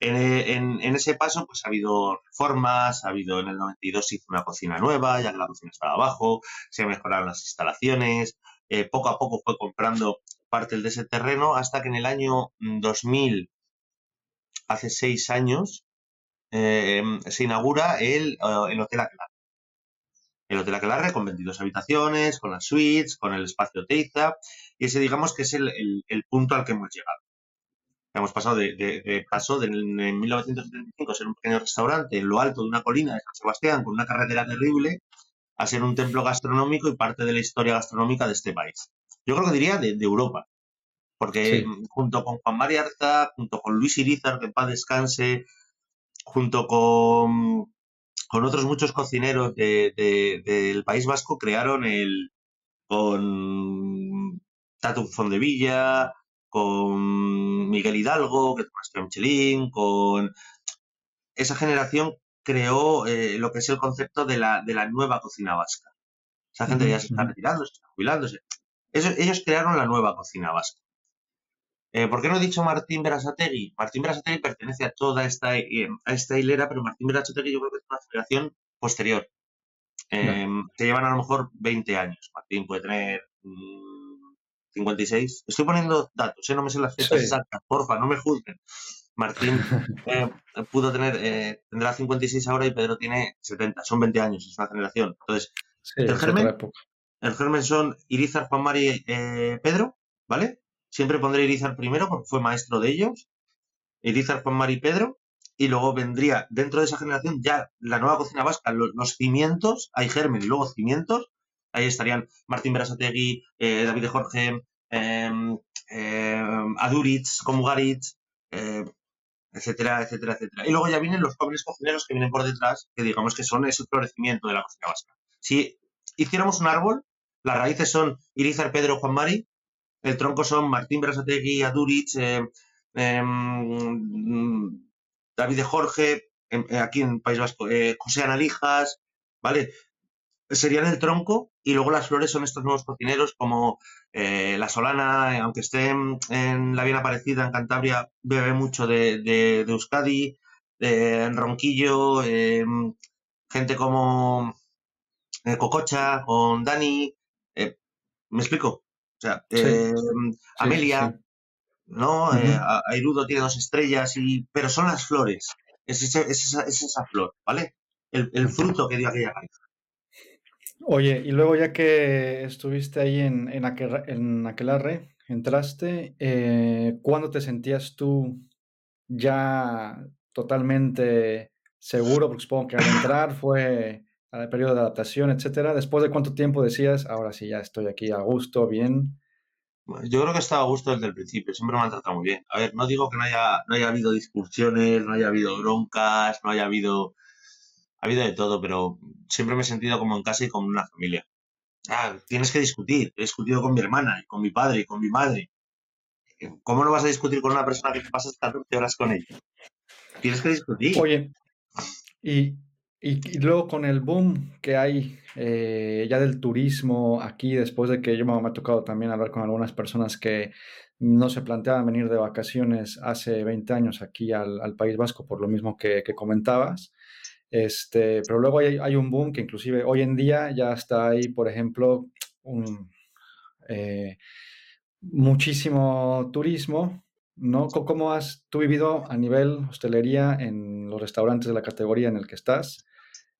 En, ese paso, pues ha habido reformas, ha habido en el 92 se hizo una cocina nueva, ya que la cocina estaba abajo, se mejoraron las instalaciones, eh, poco a poco fue comprando parte de ese terreno hasta que en el año 2000, hace seis años, eh, se inaugura el, eh, el Hotel Aquelarre el Hotel Aquelarre con 22 habitaciones, con las suites, con el espacio Teiza, y ese digamos que es el, punto al que hemos llegado. Hemos pasado de, de, paso de, en 1975 ser un pequeño restaurante en lo alto de una colina de San Sebastián con una carretera terrible a ser un templo gastronómico y parte de la historia gastronómica de este país. Yo creo que diría de, Europa, porque junto con Juan María Arta, junto con Luis Irizar, que en paz descanse, junto con con otros muchos cocineros del País Vasco crearon el con Tatu Fondevilla, con Miguel Hidalgo, que es Michelin, con esa generación creó eh, lo que es el concepto de la, de la nueva cocina vasca. Esa gente ya se está retirando, se está jubilándose. Ellos crearon la nueva cocina vasca. Eh, ¿Por qué no he dicho Martín Berasategui? Martín Berasategui pertenece a toda esta, eh, a esta hilera, pero Martín Berasategui yo creo que es una generación posterior. Eh, Se llevan a lo mejor 20 años. Martín puede tener 56. Mm, Estoy poniendo datos, no me sé las fechas exactas, porfa, no me juzguen. Martín pudo tener, tendrá 56 ahora y Pedro tiene 70, son 20 años, es una generación. Entonces, el, germen, el germen son Irizar, Juan Mari, Pedro, ¿vale? Siempre pondré Irizar primero porque fue maestro de ellos. Irizar, Juan Mari Pedro. Y luego vendría dentro de esa generación ya la nueva cocina vasca, los, cimientos, hay germen y luego cimientos. Ahí estarían Martín Berasategui, eh, David de Jorge, eh, eh, Aduritz, Komugaritz, eh, etcétera, etcétera, etcétera. Y luego ya vienen los jóvenes cocineros que vienen por detrás, que digamos que son ese florecimiento de la cocina vasca. Si hiciéramos un árbol, las raíces son Irizar, Pedro, Juan Mari, el tronco son Martín Brasategui, Adurich, eh, em, David de Jorge, em, eh, aquí en País Vasco, eh, José Analijas, ¿vale? serían el tronco y luego las flores son estos nuevos cocineros como eh, la solana, aunque esté en, la bien aparecida en Cantabria, bebe mucho de, de, Euskadi, en Ronquillo, em, gente como Cococha, con Dani, ¿me explico? O sea, em, Amelia, ¿no? Airudo tiene dos estrellas, y, pero son las flores, es, esa, flor, ¿vale? El, fruto que dio aquella raíz. Oye, y luego ya que estuviste ahí en, en, Aquelarre, entraste, eh, ¿cuándo te sentías tú ya totalmente seguro? Porque supongo que al entrar fue al periodo de adaptación, etcétera. ¿Después de cuánto tiempo decías, ahora sí, ya estoy aquí a gusto, bien? Yo creo que estaba a gusto desde el principio, siempre me han tratado muy bien. A ver, no digo que no haya, no haya habido discusiones, no haya habido broncas, no haya habido ha habido de todo, pero siempre me he sentido como en casa y como una familia. Ah, tienes que discutir. He discutido con mi hermana, y con mi padre, y con mi madre. ¿Cómo no vas a discutir con una persona que te pasas 14 horas con ella? Tienes que discutir. Oye, y, y, luego con el boom que hay eh, ya del turismo aquí, después de que yo me, ha tocado también hablar con algunas personas que no se planteaban venir de vacaciones hace 20 años aquí al, País Vasco, por lo mismo que, que comentabas. Este, pero luego hay, un boom que inclusive hoy en día ya está ahí, por ejemplo, un, eh, muchísimo turismo, ¿no? ¿Cómo has tú vivido a nivel hostelería en los restaurantes de la categoría en el que estás?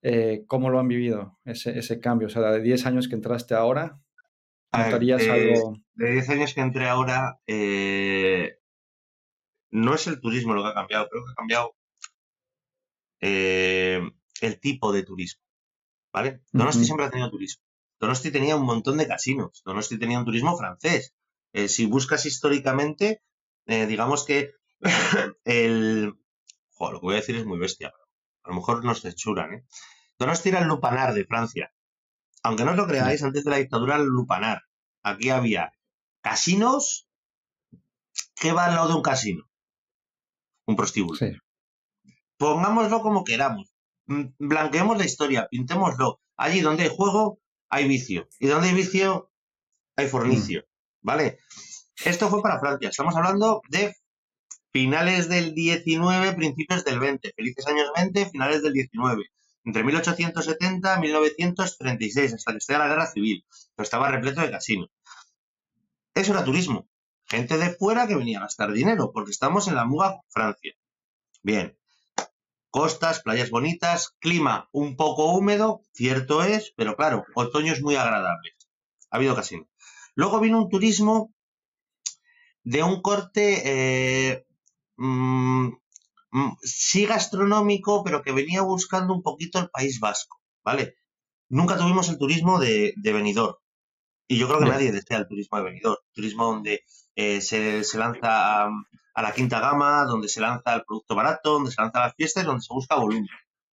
Eh, ¿Cómo lo han vivido ese, ese, cambio? O sea, de 10 años que entraste ahora, ¿notarías de, algo? De 10 años que entré ahora, eh, no es el turismo lo que ha cambiado, creo que ha cambiado eh, el tipo de turismo. ¿Vale? Donosti siempre ha tenido turismo. Donosti tenía un montón de casinos. Donosti tenía un turismo francés. Eh, si buscas históricamente, eh, digamos que el. Joder, lo que voy a decir es muy bestia. A lo mejor nos censuran, ¿eh? Donosti era el lupanar de Francia. Aunque no os lo creáis, antes de la dictadura, el lupanar. Aquí había casinos. ¿Qué va al lado de un casino? Un prostíbulo pongámoslo como queramos, mm, blanqueemos la historia, pintémoslo. Allí donde hay juego, hay vicio. Y donde hay vicio, hay fornicio. Mm. ¿Vale? Esto fue para Francia. Estamos hablando de finales del 19, principios del 20. Felices años 20, finales del 19. Entre 1870 y 1936, hasta que esté la guerra civil. Pero estaba repleto de casinos. Eso era turismo. Gente de fuera que venía a gastar dinero, porque estamos en la muga Francia. Bien, Costas, playas bonitas, clima un poco húmedo, cierto es, pero claro, otoño es muy agradable. Ha habido casi. Luego vino un turismo de un corte eh, mm, mm, sí gastronómico, pero que venía buscando un poquito el País Vasco, ¿vale? Nunca tuvimos el turismo de, de Benidorm. Y yo creo que nadie desea el turismo de Benidorm. Turismo donde eh, se, se, lanza a, a la quinta gama, donde se lanza el producto barato, donde se lanza las fiestas, donde se busca volumen.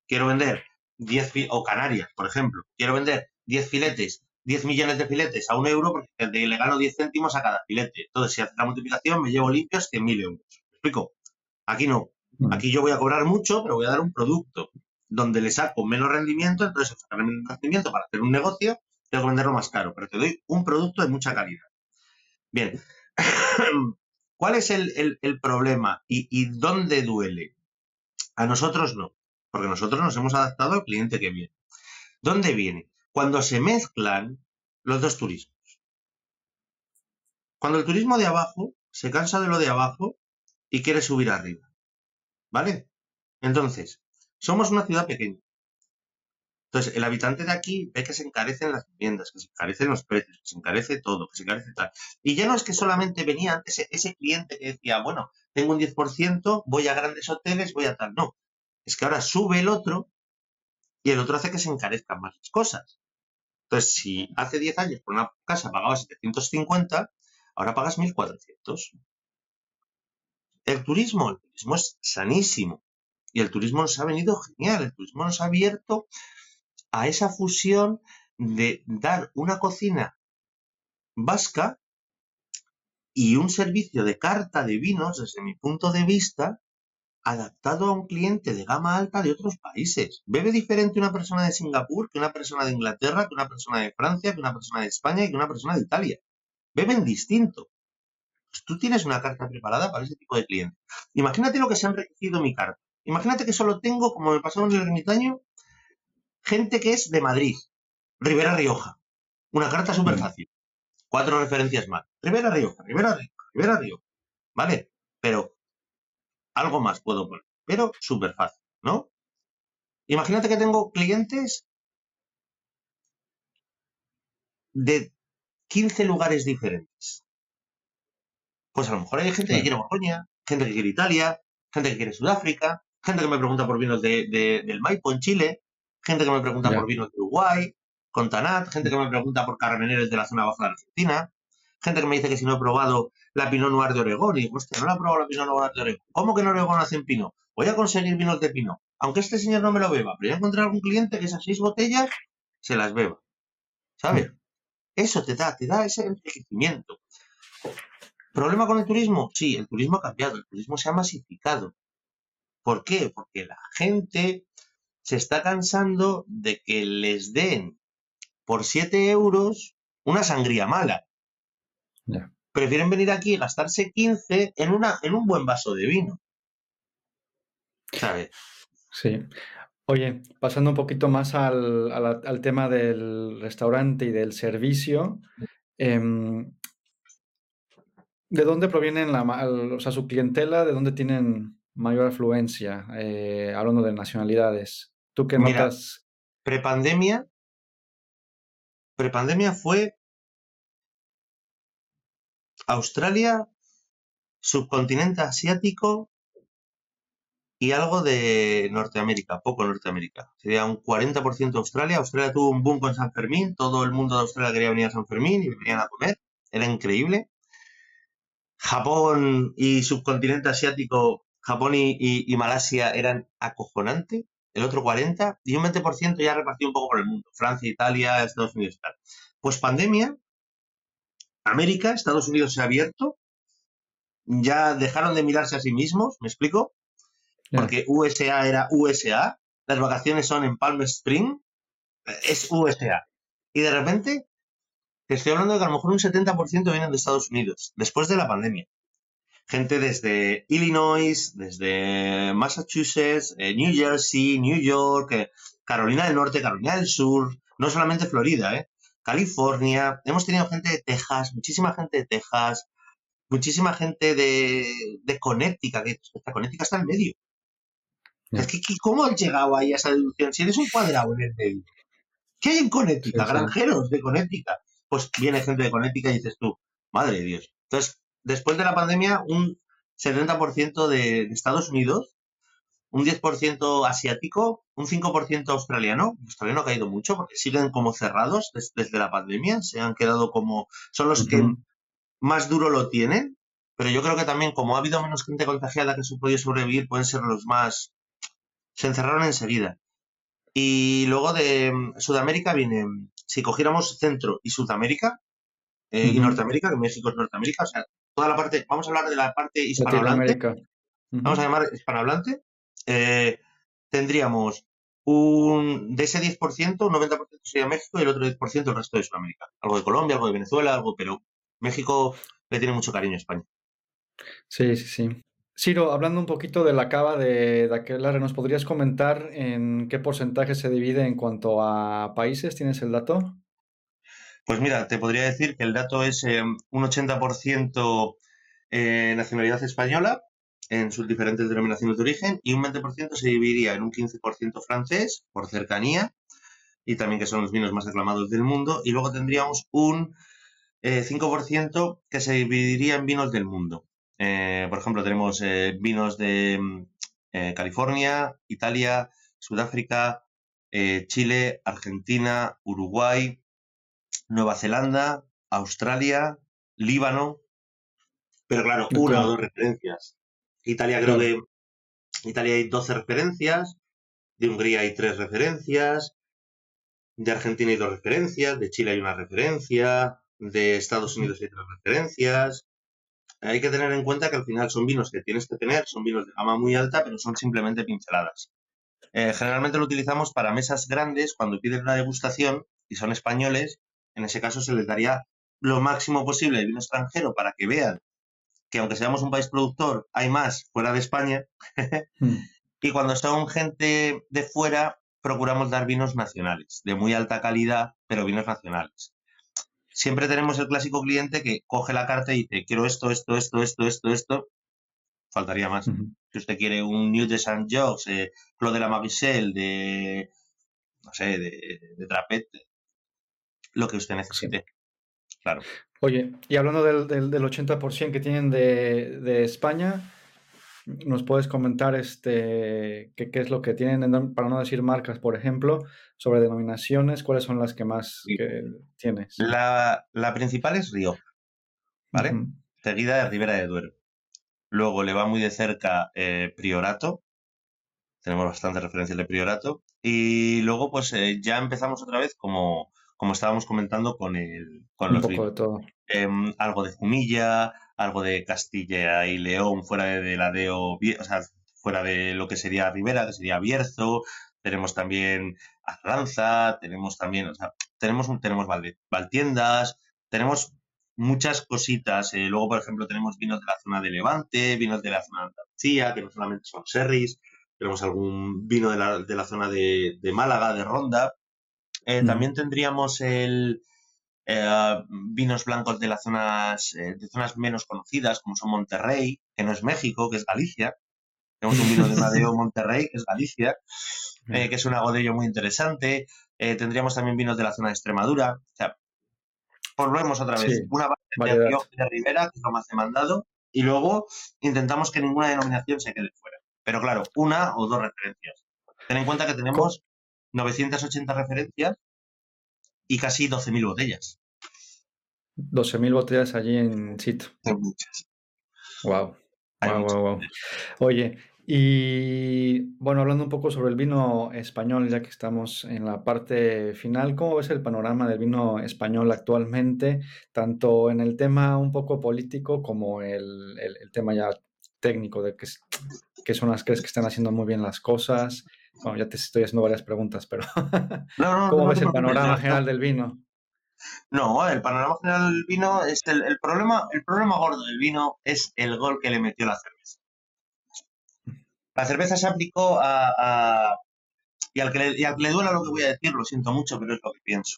Quiero vender 10 o Canarias, por ejemplo. Quiero vender 10 filetes, 10 millones de filetes a un euro porque le gano 10 céntimos a cada filete. Entonces, si hace la multiplicación, me llevo limpios 100.000 euros. ¿Me explico? Aquí no. Aquí yo voy a cobrar mucho, pero voy a dar un producto donde le saco menos rendimiento, entonces sacar menos rendimiento para hacer un negocio, tengo que venderlo más caro, pero te doy un producto de mucha calidad. Bien, ¿Cuál es el, problema y, dónde duele? A nosotros no, porque nosotros nos hemos adaptado al cliente que viene. ¿Dónde viene? Cuando se mezclan los dos turismos. Cuando el turismo de abajo se cansa de lo de abajo y quiere subir arriba. ¿Vale? Entonces, somos una ciudad pequeña. Entonces, el habitante de aquí ve que se encarecen las viviendas, que se encarecen los precios, que se encarece todo, que se encarece tal. Y ya no es que solamente venía ese, ese cliente que decía, bueno, tengo un 10%, voy a grandes hoteles, voy a tal. No, es que ahora sube el otro y el otro hace que se encarezcan más las cosas. Entonces, si hace 10 años por una casa pagaba 750, ahora pagas 1400. El turismo, el turismo es sanísimo. Y el turismo nos ha venido genial. El turismo nos ha abierto a esa fusión de dar una cocina vasca y un servicio de carta de vinos, desde mi punto de vista, adaptado a un cliente de gama alta de otros países. Bebe diferente una persona de Singapur que una persona de Inglaterra, que una persona de Francia, que una persona de España y que una persona de Italia. Beben distinto. Pues tú tienes una carta preparada para ese tipo de cliente. Imagínate lo que se ha enriquecido mi carta. Imagínate que solo tengo, como me pasó en el ermitaño, gente que es de Madrid, Rivera Rioja. Una carta súper fácil. Cuatro referencias más. Rivera Rioja, Rivera Rioja, Rivera Rioja. ¿Vale? Pero algo más puedo poner. Pero súper fácil, ¿no? Imagínate que tengo clientes de 15 lugares diferentes. Pues a lo mejor hay gente que quiere Borgoña, gente que quiere Italia, gente que quiere Sudáfrica, gente que me pregunta por vinos de, del Maipo en Chile, gente que me pregunta por vinos de Uruguay, con Tanat, gente que me pregunta por carmeneres de la zona baja de Argentina, gente que me dice que si no he probado la Pinot Noir de Oregón, y digo, hostia, no la he probado la Pinot Noir de Oregón. ¿Cómo que en Oregón hacen Pinot? Voy a conseguir vinos de Pinot. Aunque este señor no me lo beba, pero voy a encontrar algún cliente que esas seis botellas se las beba. ¿Sabes? Eso te da, te da ese enriquecimiento. ¿Problema con el turismo? Sí, el turismo ha cambiado, el turismo se ha masificado. ¿Por qué? Porque la gente se está cansando de que les den por 7 euros una sangría mala. Prefieren venir aquí y gastarse 15 en, una, en un buen vaso de vino. ¿Sabes? Sí. Oye, pasando un poquito más al, tema del restaurante y del servicio, em, ¿de dónde provienen la, o sea, su clientela? ¿De dónde tienen mayor afluencia? Eh, hablando de nacionalidades. ¿Tú qué Mira, notas? Prepandemia, prepandemia fue Australia, subcontinente asiático y algo de Norteamérica, poco Norteamérica. Sería un 40% Australia. Australia tuvo un boom con San Fermín, todo el mundo de Australia quería venir a San Fermín y venían a comer, era increíble. Japón y subcontinente asiático, Japón y, Malasia eran acojonantes, el otro 40% y un 20% ya repartido un poco por el mundo, Francia, Italia, Estados Unidos. Tal. Pues pandemia, América, Estados Unidos se ha abierto, ya dejaron de mirarse a sí mismos, ¿me explico? Porque USA era USA, las vacaciones son en Palm Spring, es USA. Y de repente, te estoy hablando de que a lo mejor un 70% vienen de Estados Unidos, después de la pandemia. Gente desde Illinois, desde Massachusetts, eh, New Jersey, New York, eh, Carolina del Norte, Carolina del Sur, no solamente Florida, ¿eh? California, hemos tenido gente de Texas, muchísima gente de Texas, muchísima gente de, de Connecticut, que Connecticut está en medio. Es que, ¿cómo han llegado ahí a esa deducción? Si eres un cuadrado en el medio. ¿Qué hay en Connecticut? Granjeros de Connecticut. Pues viene gente de Connecticut y dices tú, madre de Dios. Entonces, después de la pandemia, un 70% de, Estados Unidos, un 10% asiático, un 5% australiano. Australiano ha caído mucho porque siguen como cerrados desde, la pandemia. Se han quedado como. Son los que más duro lo tienen. Pero yo creo que también, como ha habido menos gente contagiada que se podido sobrevivir, pueden ser los más se encerraron enseguida. Y luego de mm, Sudamérica viene, si cogiéramos Centro y Sudamérica eh, y Norteamérica, que México es Norteamérica, o sea, toda la parte, vamos a hablar de la parte hispanohablante. Vamos a llamar hispanohablante. Eh, tendríamos un, de ese 10%, un 90% sería México y el otro 10% el resto de Sudamérica. Algo de Colombia, algo de Venezuela, algo, pero México le tiene mucho cariño a España. Sí, sí, sí. Ciro, hablando un poquito de la cava de, de ¿nos podrías comentar en qué porcentaje se divide en cuanto a países? ¿Tienes el dato? Pues mira, te podría decir que el dato es eh, un 80% eh, nacionalidad española en sus diferentes denominaciones de origen y un 20% se dividiría en un 15% francés por cercanía y también que son los vinos más aclamados del mundo y luego tendríamos un 5% eh, que se dividiría en vinos del mundo. Eh, por ejemplo, tenemos eh, vinos de mm, eh, California, Italia, Sudáfrica, Chile, Argentina, Uruguay, Nueva Zelanda, Australia, Líbano. Pero claro, una o dos referencias. Italia creo que Italia hay 12 referencias, de Hungría hay tres referencias, de Argentina hay dos referencias, de Chile hay una referencia, de Estados Unidos hay tres referencias, hay que tener en cuenta que al final son vinos que tienes que tener, son vinos de gama muy alta, pero son simplemente pinceladas. Eh, generalmente lo utilizamos para mesas grandes cuando piden una degustación y son españoles. En ese caso se les daría lo máximo posible de vino extranjero para que vean que aunque seamos un país productor, hay más fuera de España. Hmm. y cuando son gente de fuera, procuramos dar vinos nacionales, de muy alta calidad, pero vinos nacionales. Siempre tenemos el clásico cliente que coge la carta y dice, quiero esto, esto, esto, esto, esto, esto. Faltaría más. Si usted quiere un New de Saint Georges, eh, de la Marisel, de, no sé, de, de Trapet, lo que usted necesite. Claro. Oye, y hablando del, del, del 80% que tienen de, de, España, ¿nos puedes comentar este qué, qué es lo que tienen, para no decir marcas, por ejemplo, sobre denominaciones? ¿Cuáles son las que más que tienes? La, la, principal es Río, ¿vale? Seguida de Ribera de Duero. Luego le va muy de cerca eh, Priorato. Tenemos bastantes referencias de Priorato. Y luego, pues eh, ya empezamos otra vez como como estábamos comentando con el con los poco de todo. Em, algo de Jumilla, algo de Castilla y León fuera de, la DEO, o sea, fuera de lo que sería Rivera, que sería Bierzo, tenemos también Arlanza, tenemos también, o sea, tenemos tenemos Valtiendas, tenemos muchas cositas. Eh, luego, por ejemplo, tenemos vinos de la zona de Levante, vinos de la zona de Andalucía, que no solamente son serris, tenemos algún vino de la, de la zona de, de Málaga, de Ronda. Eh, también tendríamos el eh, vinos blancos de las zonas, eh, de zonas menos conocidas, como son Monterrey, que no es México, que es Galicia. Tenemos un vino de Madeo Monterrey, que es Galicia, que es un agodello muy interesante. tendríamos también vinos de la zona de Extremadura. O sea, volvemos otra vez. una base de de Rivera, que es lo más demandado, y luego intentamos que ninguna denominación se quede fuera. Pero claro, una o dos referencias. Ten en cuenta que tenemos 980 referencias y casi 12.000 botellas. 12.000 botellas allí en. Hay muchas. Wow. Wow, wow, wow. Oye, y bueno, hablando un poco sobre el vino español, ya que estamos en la parte final, ¿cómo ves el panorama del vino español actualmente, tanto en el tema un poco político como el, el, tema ya técnico de que, que las crees que están haciendo muy bien las cosas? Bueno, ya te estoy haciendo varias preguntas, pero ¿cómo ves el panorama general del vino? No, el panorama general del vino es el, problema, el problema gordo del vino es el gol que le metió la cerveza. La cerveza se aplicó a, y, al que le, y al que le duela lo que voy a decir, lo siento mucho, pero es lo que pienso.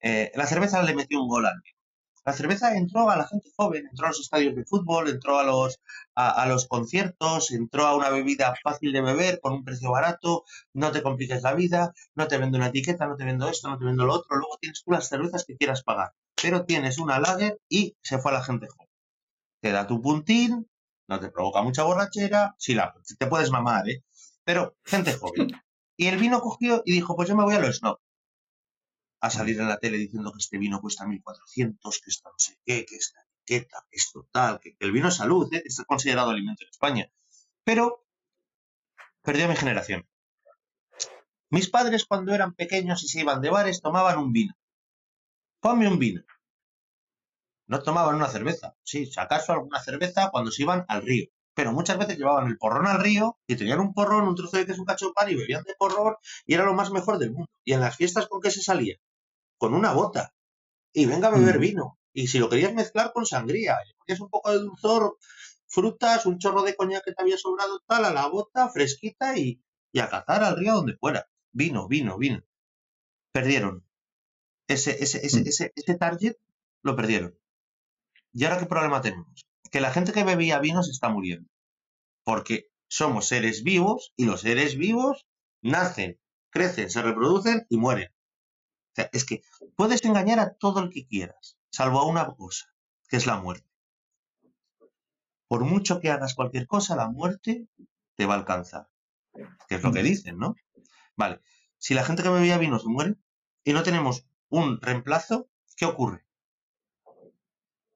Eh, la cerveza le metió un gol al vino. La cerveza entró a la gente joven, entró a los estadios de fútbol, entró a los, a, los conciertos, entró a una bebida fácil de beber con un precio barato, no te compliques la vida, no te vendo una etiqueta, no te vendo esto, no te vendo lo otro, luego tienes tú las cervezas que quieras pagar, pero tienes una lager y se fue a la gente joven. Te da tu puntín, no te provoca mucha borrachera, sí, la, te puedes mamar, ¿eh? Pero gente joven. Y el vino cogió y dijo, pues yo me voy a los snob a salir en la tele diciendo que este vino cuesta 1.400, que esto no sé qué, que esta etiqueta, que esto tal, que, el vino es salud, ¿eh? es considerado alimento en España. Pero perdió mi generación. Mis padres cuando eran pequeños y se iban de bares tomaban un vino. Ponme un vino. No tomaban una cerveza. Sí, si acaso alguna cerveza cuando se iban al río. Pero muchas veces llevaban el porrón al río y tenían un porrón, un trozo de queso, un cacho de pan y bebían de porrón y era lo más mejor del mundo. ¿Y en las fiestas con qué se salía? Con una bota y venga a beber mm. vino. Y si lo querías mezclar con sangría, es un poco de dulzor, frutas, un chorro de coñac que te había sobrado, tal, a la bota, fresquita y, y a cazar al río donde fuera. Vino, vino, vino. Perdieron. Ese, ese, ese, mm. ese, ese target lo perdieron. ¿Y ahora qué problema tenemos? Que la gente que bebía vino se está muriendo. Porque somos seres vivos y los seres vivos nacen, crecen, se reproducen y mueren. O sea, es que puedes engañar a todo el que quieras, salvo a una cosa, que es la muerte. Por mucho que hagas cualquier cosa, la muerte te va a alcanzar. Que es lo que dicen, ¿no? Vale, si la gente que bebía vino se muere y no tenemos un reemplazo, ¿qué ocurre?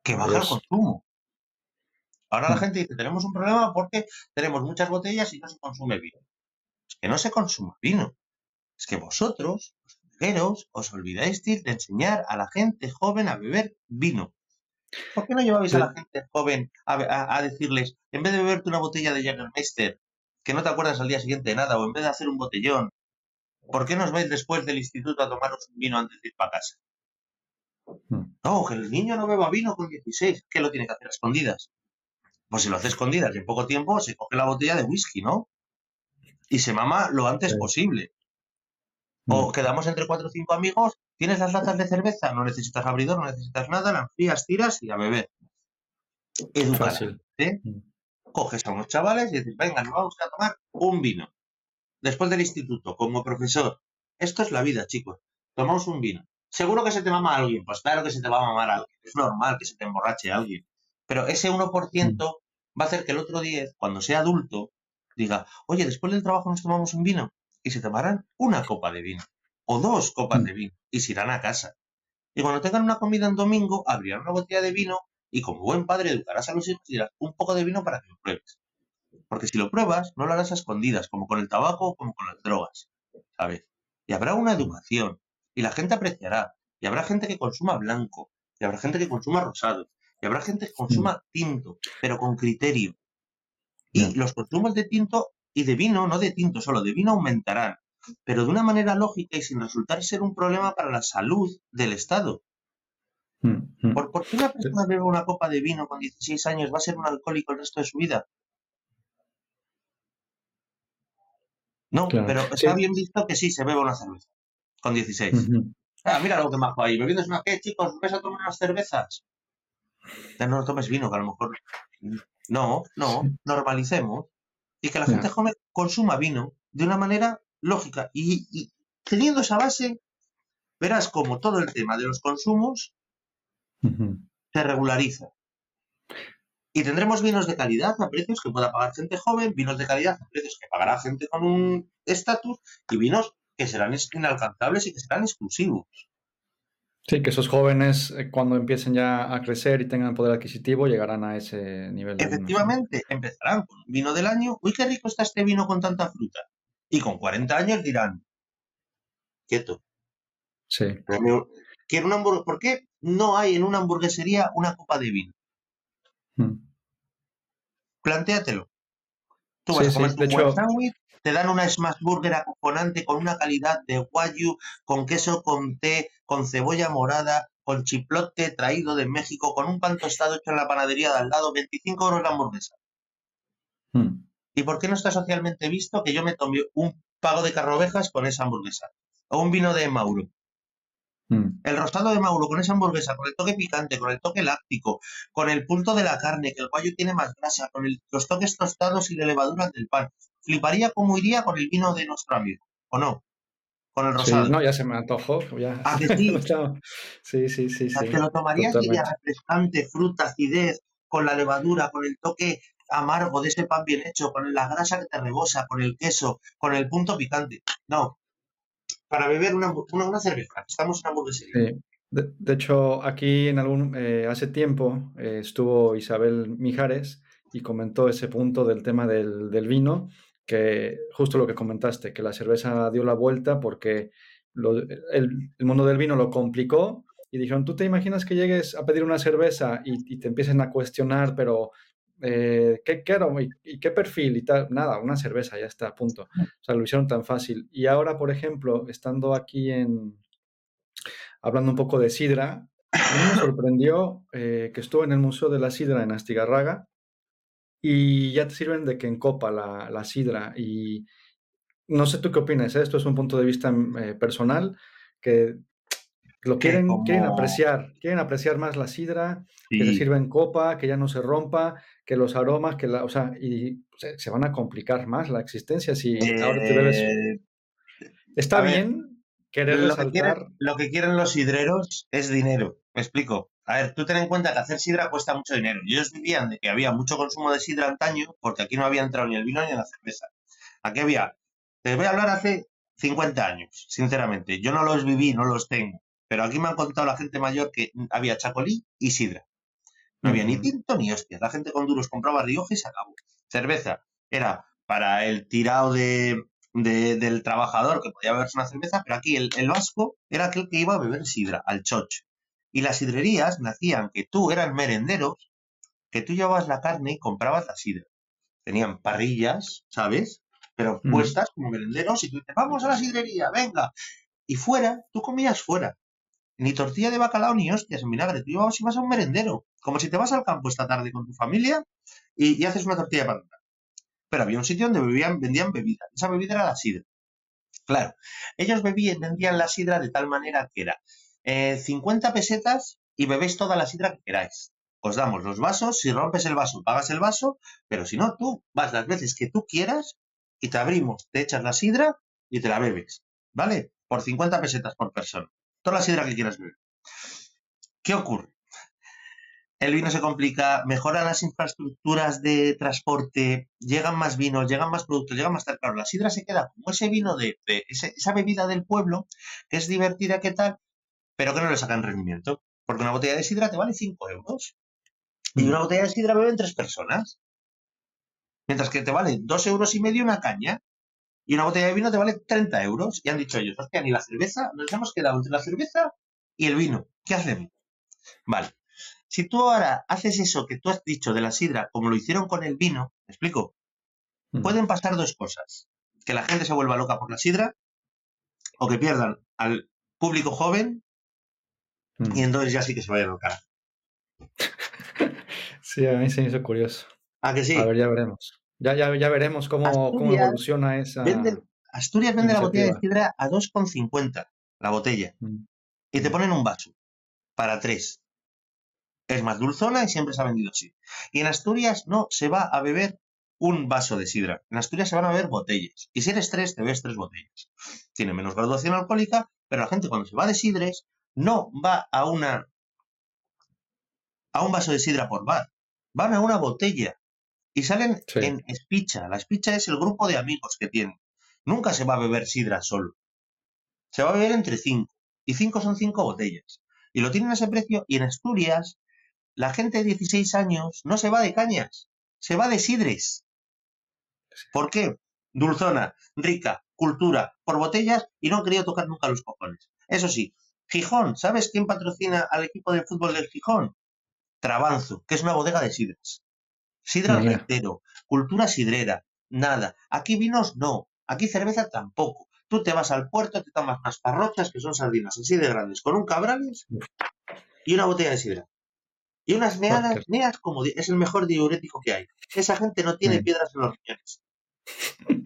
Que baja el consumo. Ahora la mm. gente dice, tenemos un problema porque tenemos muchas botellas y no se consume vino. Es que no se consume vino. Es que vosotros, os olvidáis de enseñar a la gente joven a beber vino. ¿Por qué no llevabais a la gente joven a, decirles, en vez de beberte una botella de Jägermeister, que no te acuerdas al día siguiente de nada, o en vez de hacer un botellón, ¿por qué nos vais después del instituto a tomaros un vino antes de ir para casa? Hmm. No, que el niño no beba vino con 16, ¿qué lo tiene que hacer a escondidas? Pues si lo hace a escondidas y en poco tiempo se coge la botella de whisky, ¿no? Y se mama lo antes posible. O quedamos entre cuatro o cinco amigos, tienes las latas de cerveza, no necesitas abridor, no necesitas nada, la enfrías, tiras y a beber. Educar. ¿eh? Hmm. Coges a unos chavales y dices, venga, nos vamos a tomar un vino. Después del instituto, como profesor. Esto es la vida, chicos. Tomamos un vino. Seguro que se te mama a alguien. Pues claro que se te va a mamar a alguien. Es normal que se te emborrache a alguien. Pero ese 1% mm. va a hacer que el otro 10, cuando sea adulto, diga, oye, después del trabajo nos tomamos un vino. Y se tomarán una copa de vino. O dos copas de mm. vino. Y se irán a casa. Y cuando tengan una comida en domingo, abrirán una botella de vino y como buen padre educarás a los hijos y dirás un poco de vino para que lo pruebes. Porque si lo pruebas, no lo harás a escondidas, como con el tabaco o como con las drogas. ¿Sabes? Y habrá una educación. Y la gente apreciará. Y habrá gente que consuma blanco. Y habrá gente que consuma rosado. Y habrá gente que consuma mm. tinto, pero con criterio. Y los consumos de tinto y de vino, no de tinto solo, de vino aumentarán, pero de una manera lógica y sin resultar ser un problema para la salud del Estado. Mm, mm. ¿Por, qué una persona bebe una copa de vino con 16 años va a ser un alcohólico el resto de su vida? No, pero está bien visto que sí se bebe una cerveza con 16. Ah, mira lo que me hago ahí. ¿Bebiendo una qué, chicos? ¿Ves a tomar unas cervezas? Ya no tomes vino, que a lo mejor. No, no, normalicemos. Y que la gente joven consuma vino de una manera lógica. Y, teniendo esa base, verás como todo el tema de los consumos se regulariza. Y tendremos vinos de calidad a precios que pueda pagar gente joven, vinos de calidad a precios que pagará gente con un estatus y vinos que serán inalcanzables y que serán exclusivos. Sí, que esos jóvenes eh, cuando empiecen ya a crecer y tengan poder adquisitivo llegarán a ese nivel. Efectivamente, empezarán con un vino del año. Uy, qué rico está este vino con tanta fruta. Y con 40 años dirán, quieto. Sí. Quiero una ¿Por qué no hay en una hamburguesería una copa de vino? Hmm. Plantéatelo. Tú vas a comer un sándwich, te dan una smash burger acojonante con una calidad de guayu, con queso con té, con cebolla morada, con chiplote traído de México, con un pan tostado hecho en la panadería de al lado, 25 euros la hamburguesa. Hmm. ¿Y por qué no está socialmente visto que yo me tome un pago de carrovejas con esa hamburguesa? O un vino de Mauro. Mm. El rostado de Mauro con esa hamburguesa, con el toque picante, con el toque láctico, con el punto de la carne, que el guayo tiene más grasa, con los toques tostados y de levadura del pan. Fliparía cómo iría con el vino de nuestro amigo, ¿o no? Con el rosado. no, ya se me antojó. Ya. ¿A que sí? sí, sí, sí. sí te lo tomarías iría refrescante, fruta, acidez, con la levadura, con el toque amargo de ese pan bien hecho, con la grasa que te rebosa, con el queso, con el punto picante. No, para beber una, una, cerveza. Estamos en hamburguesería. Sí. De, hecho, aquí en algún eh, hace tiempo eh, estuvo Isabel Mijares y comentó ese punto del tema del, del, vino, que justo lo que comentaste, que la cerveza dio la vuelta porque el, el, mundo del vino lo complicó y dijeron, ¿tú te imaginas que llegues a pedir una cerveza y, y te empiecen a cuestionar, pero eh, ¿qué quiero y, qué perfil y tal? Nada, una cerveza, ya está, punto. Mm. O sea, lo hicieron tan fácil. Y ahora, por ejemplo, estando aquí en, hablando un poco de sidra, a mí me sorprendió eh, que estuve en el Museo de la Sidra en Astigarraga y ya te sirven de que en copa la, la sidra. Y no sé tú qué opinas, ¿eh? esto es un punto de vista personal, que lo quieren, quieren apreciar, quieren apreciar más la sidra, que se sirva en copa, que ya no se rompa, que los aromas, que la, o sea, y se, van a complicar más la existencia si ahora te bebes. Eh, Está bien querer lo Que quieren, lo que quieren los sidreros es dinero. Me explico. A ver, tú ten en cuenta que hacer sidra cuesta mucho dinero. Y ellos vivían de que había mucho consumo de sidra antaño, porque aquí no había entrado ni el vino ni la cerveza. Aquí había. Te voy a hablar hace 50 años, sinceramente. Yo no los viví, no los tengo. Pero aquí me han contado la gente mayor que había chacolí y sidra. No había ni tinto ni hostias. La gente con duros compraba Rioja y se acabó. Cerveza era para el tirado de, del trabajador que podía beberse una cerveza, pero aquí el, vasco era aquel que iba a beber sidra, al chocho. Y las sidrerías nacían que tú eras merenderos, que tú llevabas la carne y comprabas la sidra. Tenían parrillas, ¿sabes? Pero Mm. puestas como merenderos y tú dices, vamos a la sidrería, venga. Y fuera, tú comías fuera. Ni tortilla de bacalao ni hostias en vinagre. Tú ibas y vas a un merendero. Como si te vas al campo esta tarde con tu familia y, y haces una tortilla patata. Pero había un sitio donde bebían, vendían bebida. Esa bebida era la sidra. Claro, ellos bebían, vendían la sidra de tal manera que era eh, 50 pesetas y bebéis toda la sidra que queráis. Os damos los vasos, si rompes el vaso, pagas el vaso, pero si no, tú vas las veces que tú quieras y te abrimos, te echas la sidra y te la bebes. ¿Vale? Por 50 pesetas por persona. Toda la sidra que quieras beber. ¿Qué ocurre? El vino se complica, mejoran las infraestructuras de transporte, llegan más vinos, llegan más productos, llegan más tal. Claro, la sidra se queda como ese vino de, ese- esa bebida del pueblo, que es divertida, que tal, pero que no le sacan rendimiento. Porque una botella de sidra te vale 5 euros. Y Mm. una botella de sidra beben tres personas. Mientras que te vale dos euros y medio una caña. Y una botella de vino te vale 30 euros. Y han dicho ellos, hostia, ni la cerveza, nos hemos quedado entre la cerveza y el vino. ¿Qué hacemos? Vale. Si tú ahora haces eso que tú has dicho de la sidra, como lo hicieron con el vino, ¿me explico? Mm. Pueden pasar dos cosas. Que la gente se vuelva loca por la sidra o que pierdan al público joven Mm. y entonces ya sí que se vayan al cara. Sí, a mí se me hizo curioso. ¿A que sí? A ver, ya veremos. Ya, ya, ya veremos cómo, cómo evoluciona esa. Asturias vende la botella de sidra a 2,50 la botella. Mm. Y te ponen un vaso para tres. Es más dulzona y siempre se ha vendido así. Y en Asturias no se va a beber un vaso de sidra. En Asturias se van a beber botellas. Y si eres tres, te bebes tres botellas. Tiene menos graduación alcohólica, pero la gente cuando se va de sidres no va a una a un vaso de sidra por bar. Van a una botella. Y salen Sí. en espicha. La espicha es el grupo de amigos que tienen. Nunca se va a beber sidra solo. Se va a beber entre cinco. Y cinco son cinco botellas. Y lo tienen a ese precio. Y en Asturias, la gente de 16 años no se va de cañas. Se va de sidres. ¿Por qué? Dulzona, rica, cultura, por botellas y no han querido tocar nunca los cojones. Eso sí, Gijón, ¿sabes quién patrocina al equipo de fútbol del Gijón? Trabanzo, que es una bodega de sidras. Sidra Mira. reitero, cultura sidrera, nada. Aquí vinos no, aquí cerveza tampoco. Tú te vas al puerto, te tomas unas parrochas que son sardinas así de grandes, con un cabrales y una botella de sidra. Y unas meadas, meas como es el mejor diurético que hay. Esa gente no tiene Mm. piedras en los riñones.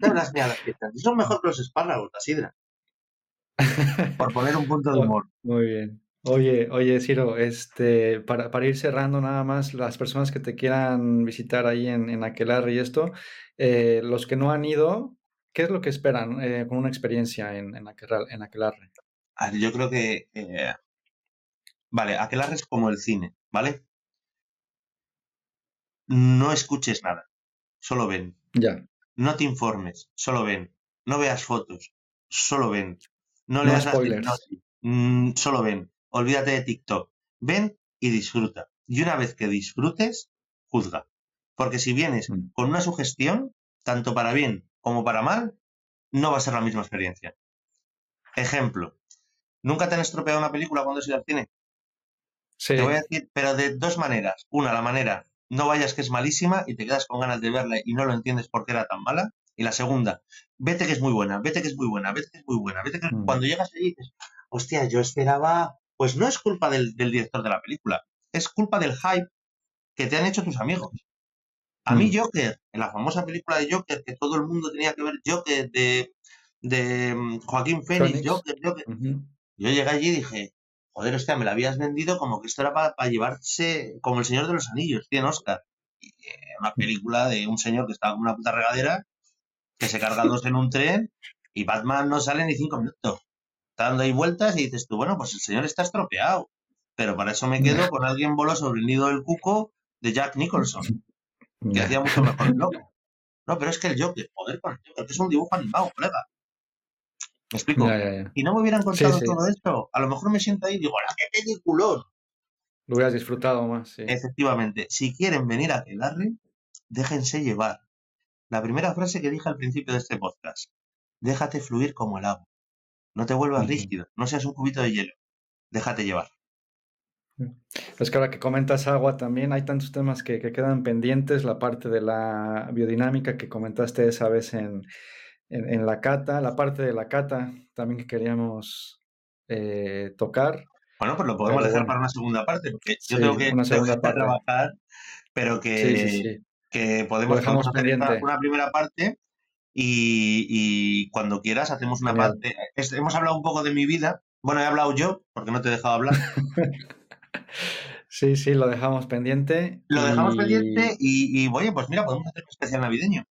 ¿Sabes las meadas que están? Son mejor que los espárragos, la sidra. Por poner un punto de Oh, humor. Muy bien. Oye, oye, Ciro, este, para, para ir cerrando nada más, las personas que te quieran visitar ahí en, en Aquelarre y esto, eh, los que no han ido, ¿qué es lo que esperan eh, con una experiencia en, en, Aquelarre, en Aquelarre? Yo creo que. eh, Vale, aquelarre es como el cine, ¿vale? No escuches nada, solo ven. Ya, No te informes, solo ven. No veas fotos, solo ven. No no las spoilers. hipnosis, mm, solo ven. Olvídate de TikTok. Ven y disfruta. Y una vez que disfrutes, juzga. Porque si vienes Mm. con una sugestión, tanto para bien como para mal, no va a ser la misma experiencia. Ejemplo. ¿Nunca te han estropeado una película cuando has ido al cine? Sí, Te voy a decir, pero de dos maneras. Una, la manera, no vayas que es malísima y te quedas con ganas de verla y no lo entiendes por qué era tan mala. Y la segunda, vete que es muy buena, vete que es muy buena, vete que es muy buena, vete que Mm. cuando llegas allí dices, hostia, yo esperaba, pues no es culpa del, del director de la película, es culpa del hype que te han hecho tus amigos. A mí Mm. Joker, en la famosa película de Joker, que todo el mundo tenía que ver Joker de, de mm, Joaquín Phoenix. Joker, Joker. Yo llegué allí y dije, joder, hostia, me la habías vendido como que esto era para llevarse, como el Señor de los Anillos, 100 Oscar. Y, eh, una película de un señor que estaba con una puta regadera, que se carga dos en un tren, y Batman no sale ni cinco minutos. Está dando ahí vueltas y dices tú, bueno, pues el señor está estropeado. Pero para eso me quedo con alguien voló sobre el nido del cuco de Jack Nicholson, que hacía mucho mejor el loco. No, pero es que el Joker, joder con el Joker, que es un dibujo animado, colega. ¿Me explico? Ya, ya, ya. Si no me hubieran contado sí. todo esto, a lo mejor me siento ahí y digo, ¡ah, qué peliculón! Lo hubieras disfrutado más, sí. Efectivamente, si quieren venir a quedarle, déjense llevar. La primera frase que dije al principio de este podcast, déjate fluir como el agua. No te vuelvas rígido, no seas un cubito de hielo. Déjate llevar. Es que ahora que comentas agua también, hay tantos temas que, que quedan pendientes, la parte de la biodinámica que comentaste esa vez en, en, en la cata, la parte de la cata también que queríamos eh, tocar. Bueno, pues lo podemos Pero dejar para una segunda parte, porque yo Sí, tengo que, tengo que trabajar, pero que, sí, sí. Que podemos, dejamos pendiente. una primera parte y, y cuando quieras hacemos una Genial. parte. Es- hemos hablado un poco de mi vida. Bueno, he hablado yo, porque no te he dejado hablar. Sí, sí, lo dejamos pendiente. Lo dejamos Y pendiente y, y, oye, pues mira, podemos hacer un especial navideño.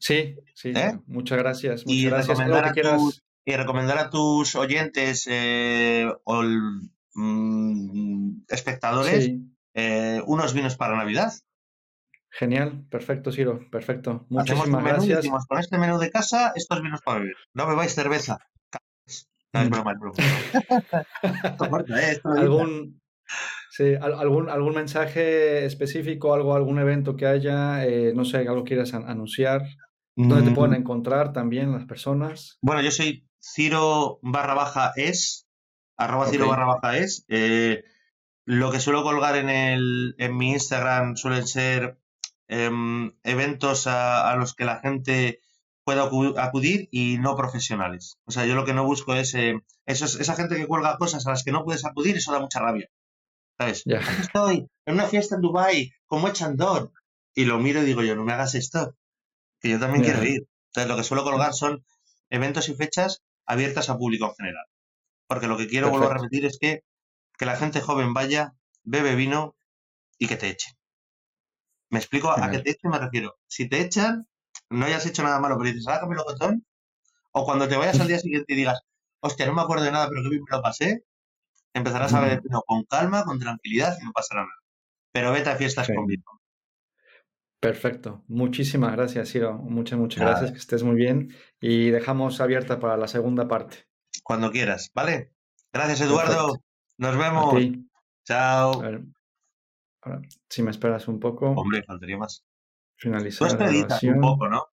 sí, sí, ¿eh? muchas gracias, muchas Y gracias. Recomendar a tus, y recomendar a tus oyentes eh, o el- mm, espectadores Sí, eh, unos vinos para Navidad. Genial, perfecto, Ciro, perfecto. Muchísimas menú y gracias. decimos, con este menú de casa, estos vinos para beber. No bebáis cerveza. No, es broma, es broma. ¿eh? ¿Algún, sí, al- algún, algún mensaje específico, algo, algún evento que haya, eh, no sé, algo quieras an- anunciar? ¿Dónde te pueden Mm, encontrar también las personas? Bueno, yo soy Ciro barra baja es, arroba Ciro barra baja es. Eh, lo que suelo colgar en, el, en mi Instagram suelen ser em, eventos a, a los que la gente pueda acu- acudir y no profesionales. O sea, yo lo que no busco es, eh, esa gente que cuelga cosas a las que no puedes acudir, eso da mucha rabia. ¿Sabes? estoy, en una fiesta en Dubai como Echandor. Y lo miro y digo yo, no me hagas esto, que yo también quiero ir. Entonces, lo que suelo colgar son eventos y fechas abiertas a público en general. Porque lo que quiero, vuelvo a perfecto, repetir, es que, que la gente joven vaya, bebe vino y que te echen. Me explico a que genial, te echen, me refiero. Si te echan, no hayas hecho nada malo, pero dices, ah, que me lo cotón. O cuando te vayas al día siguiente y digas, hostia, no me acuerdo de nada, pero que bien me lo pasé, empezarás a beber vino con calma, con tranquilidad y no pasará nada. Pero vete a fiestas con genial. vino. Perfecto. Muchísimas gracias, Ciro. Muchas, muchas gracias, que estés muy bien. Y dejamos abierta para la segunda parte. cuando quieras, ¿vale? Gracias, Perfecto. Eduardo. Nos A vemos. A Chao. Ahora, si me esperas un poco, Hombre, faltaría más. Tú finalizar esto la editas un grabación. poco, ¿no?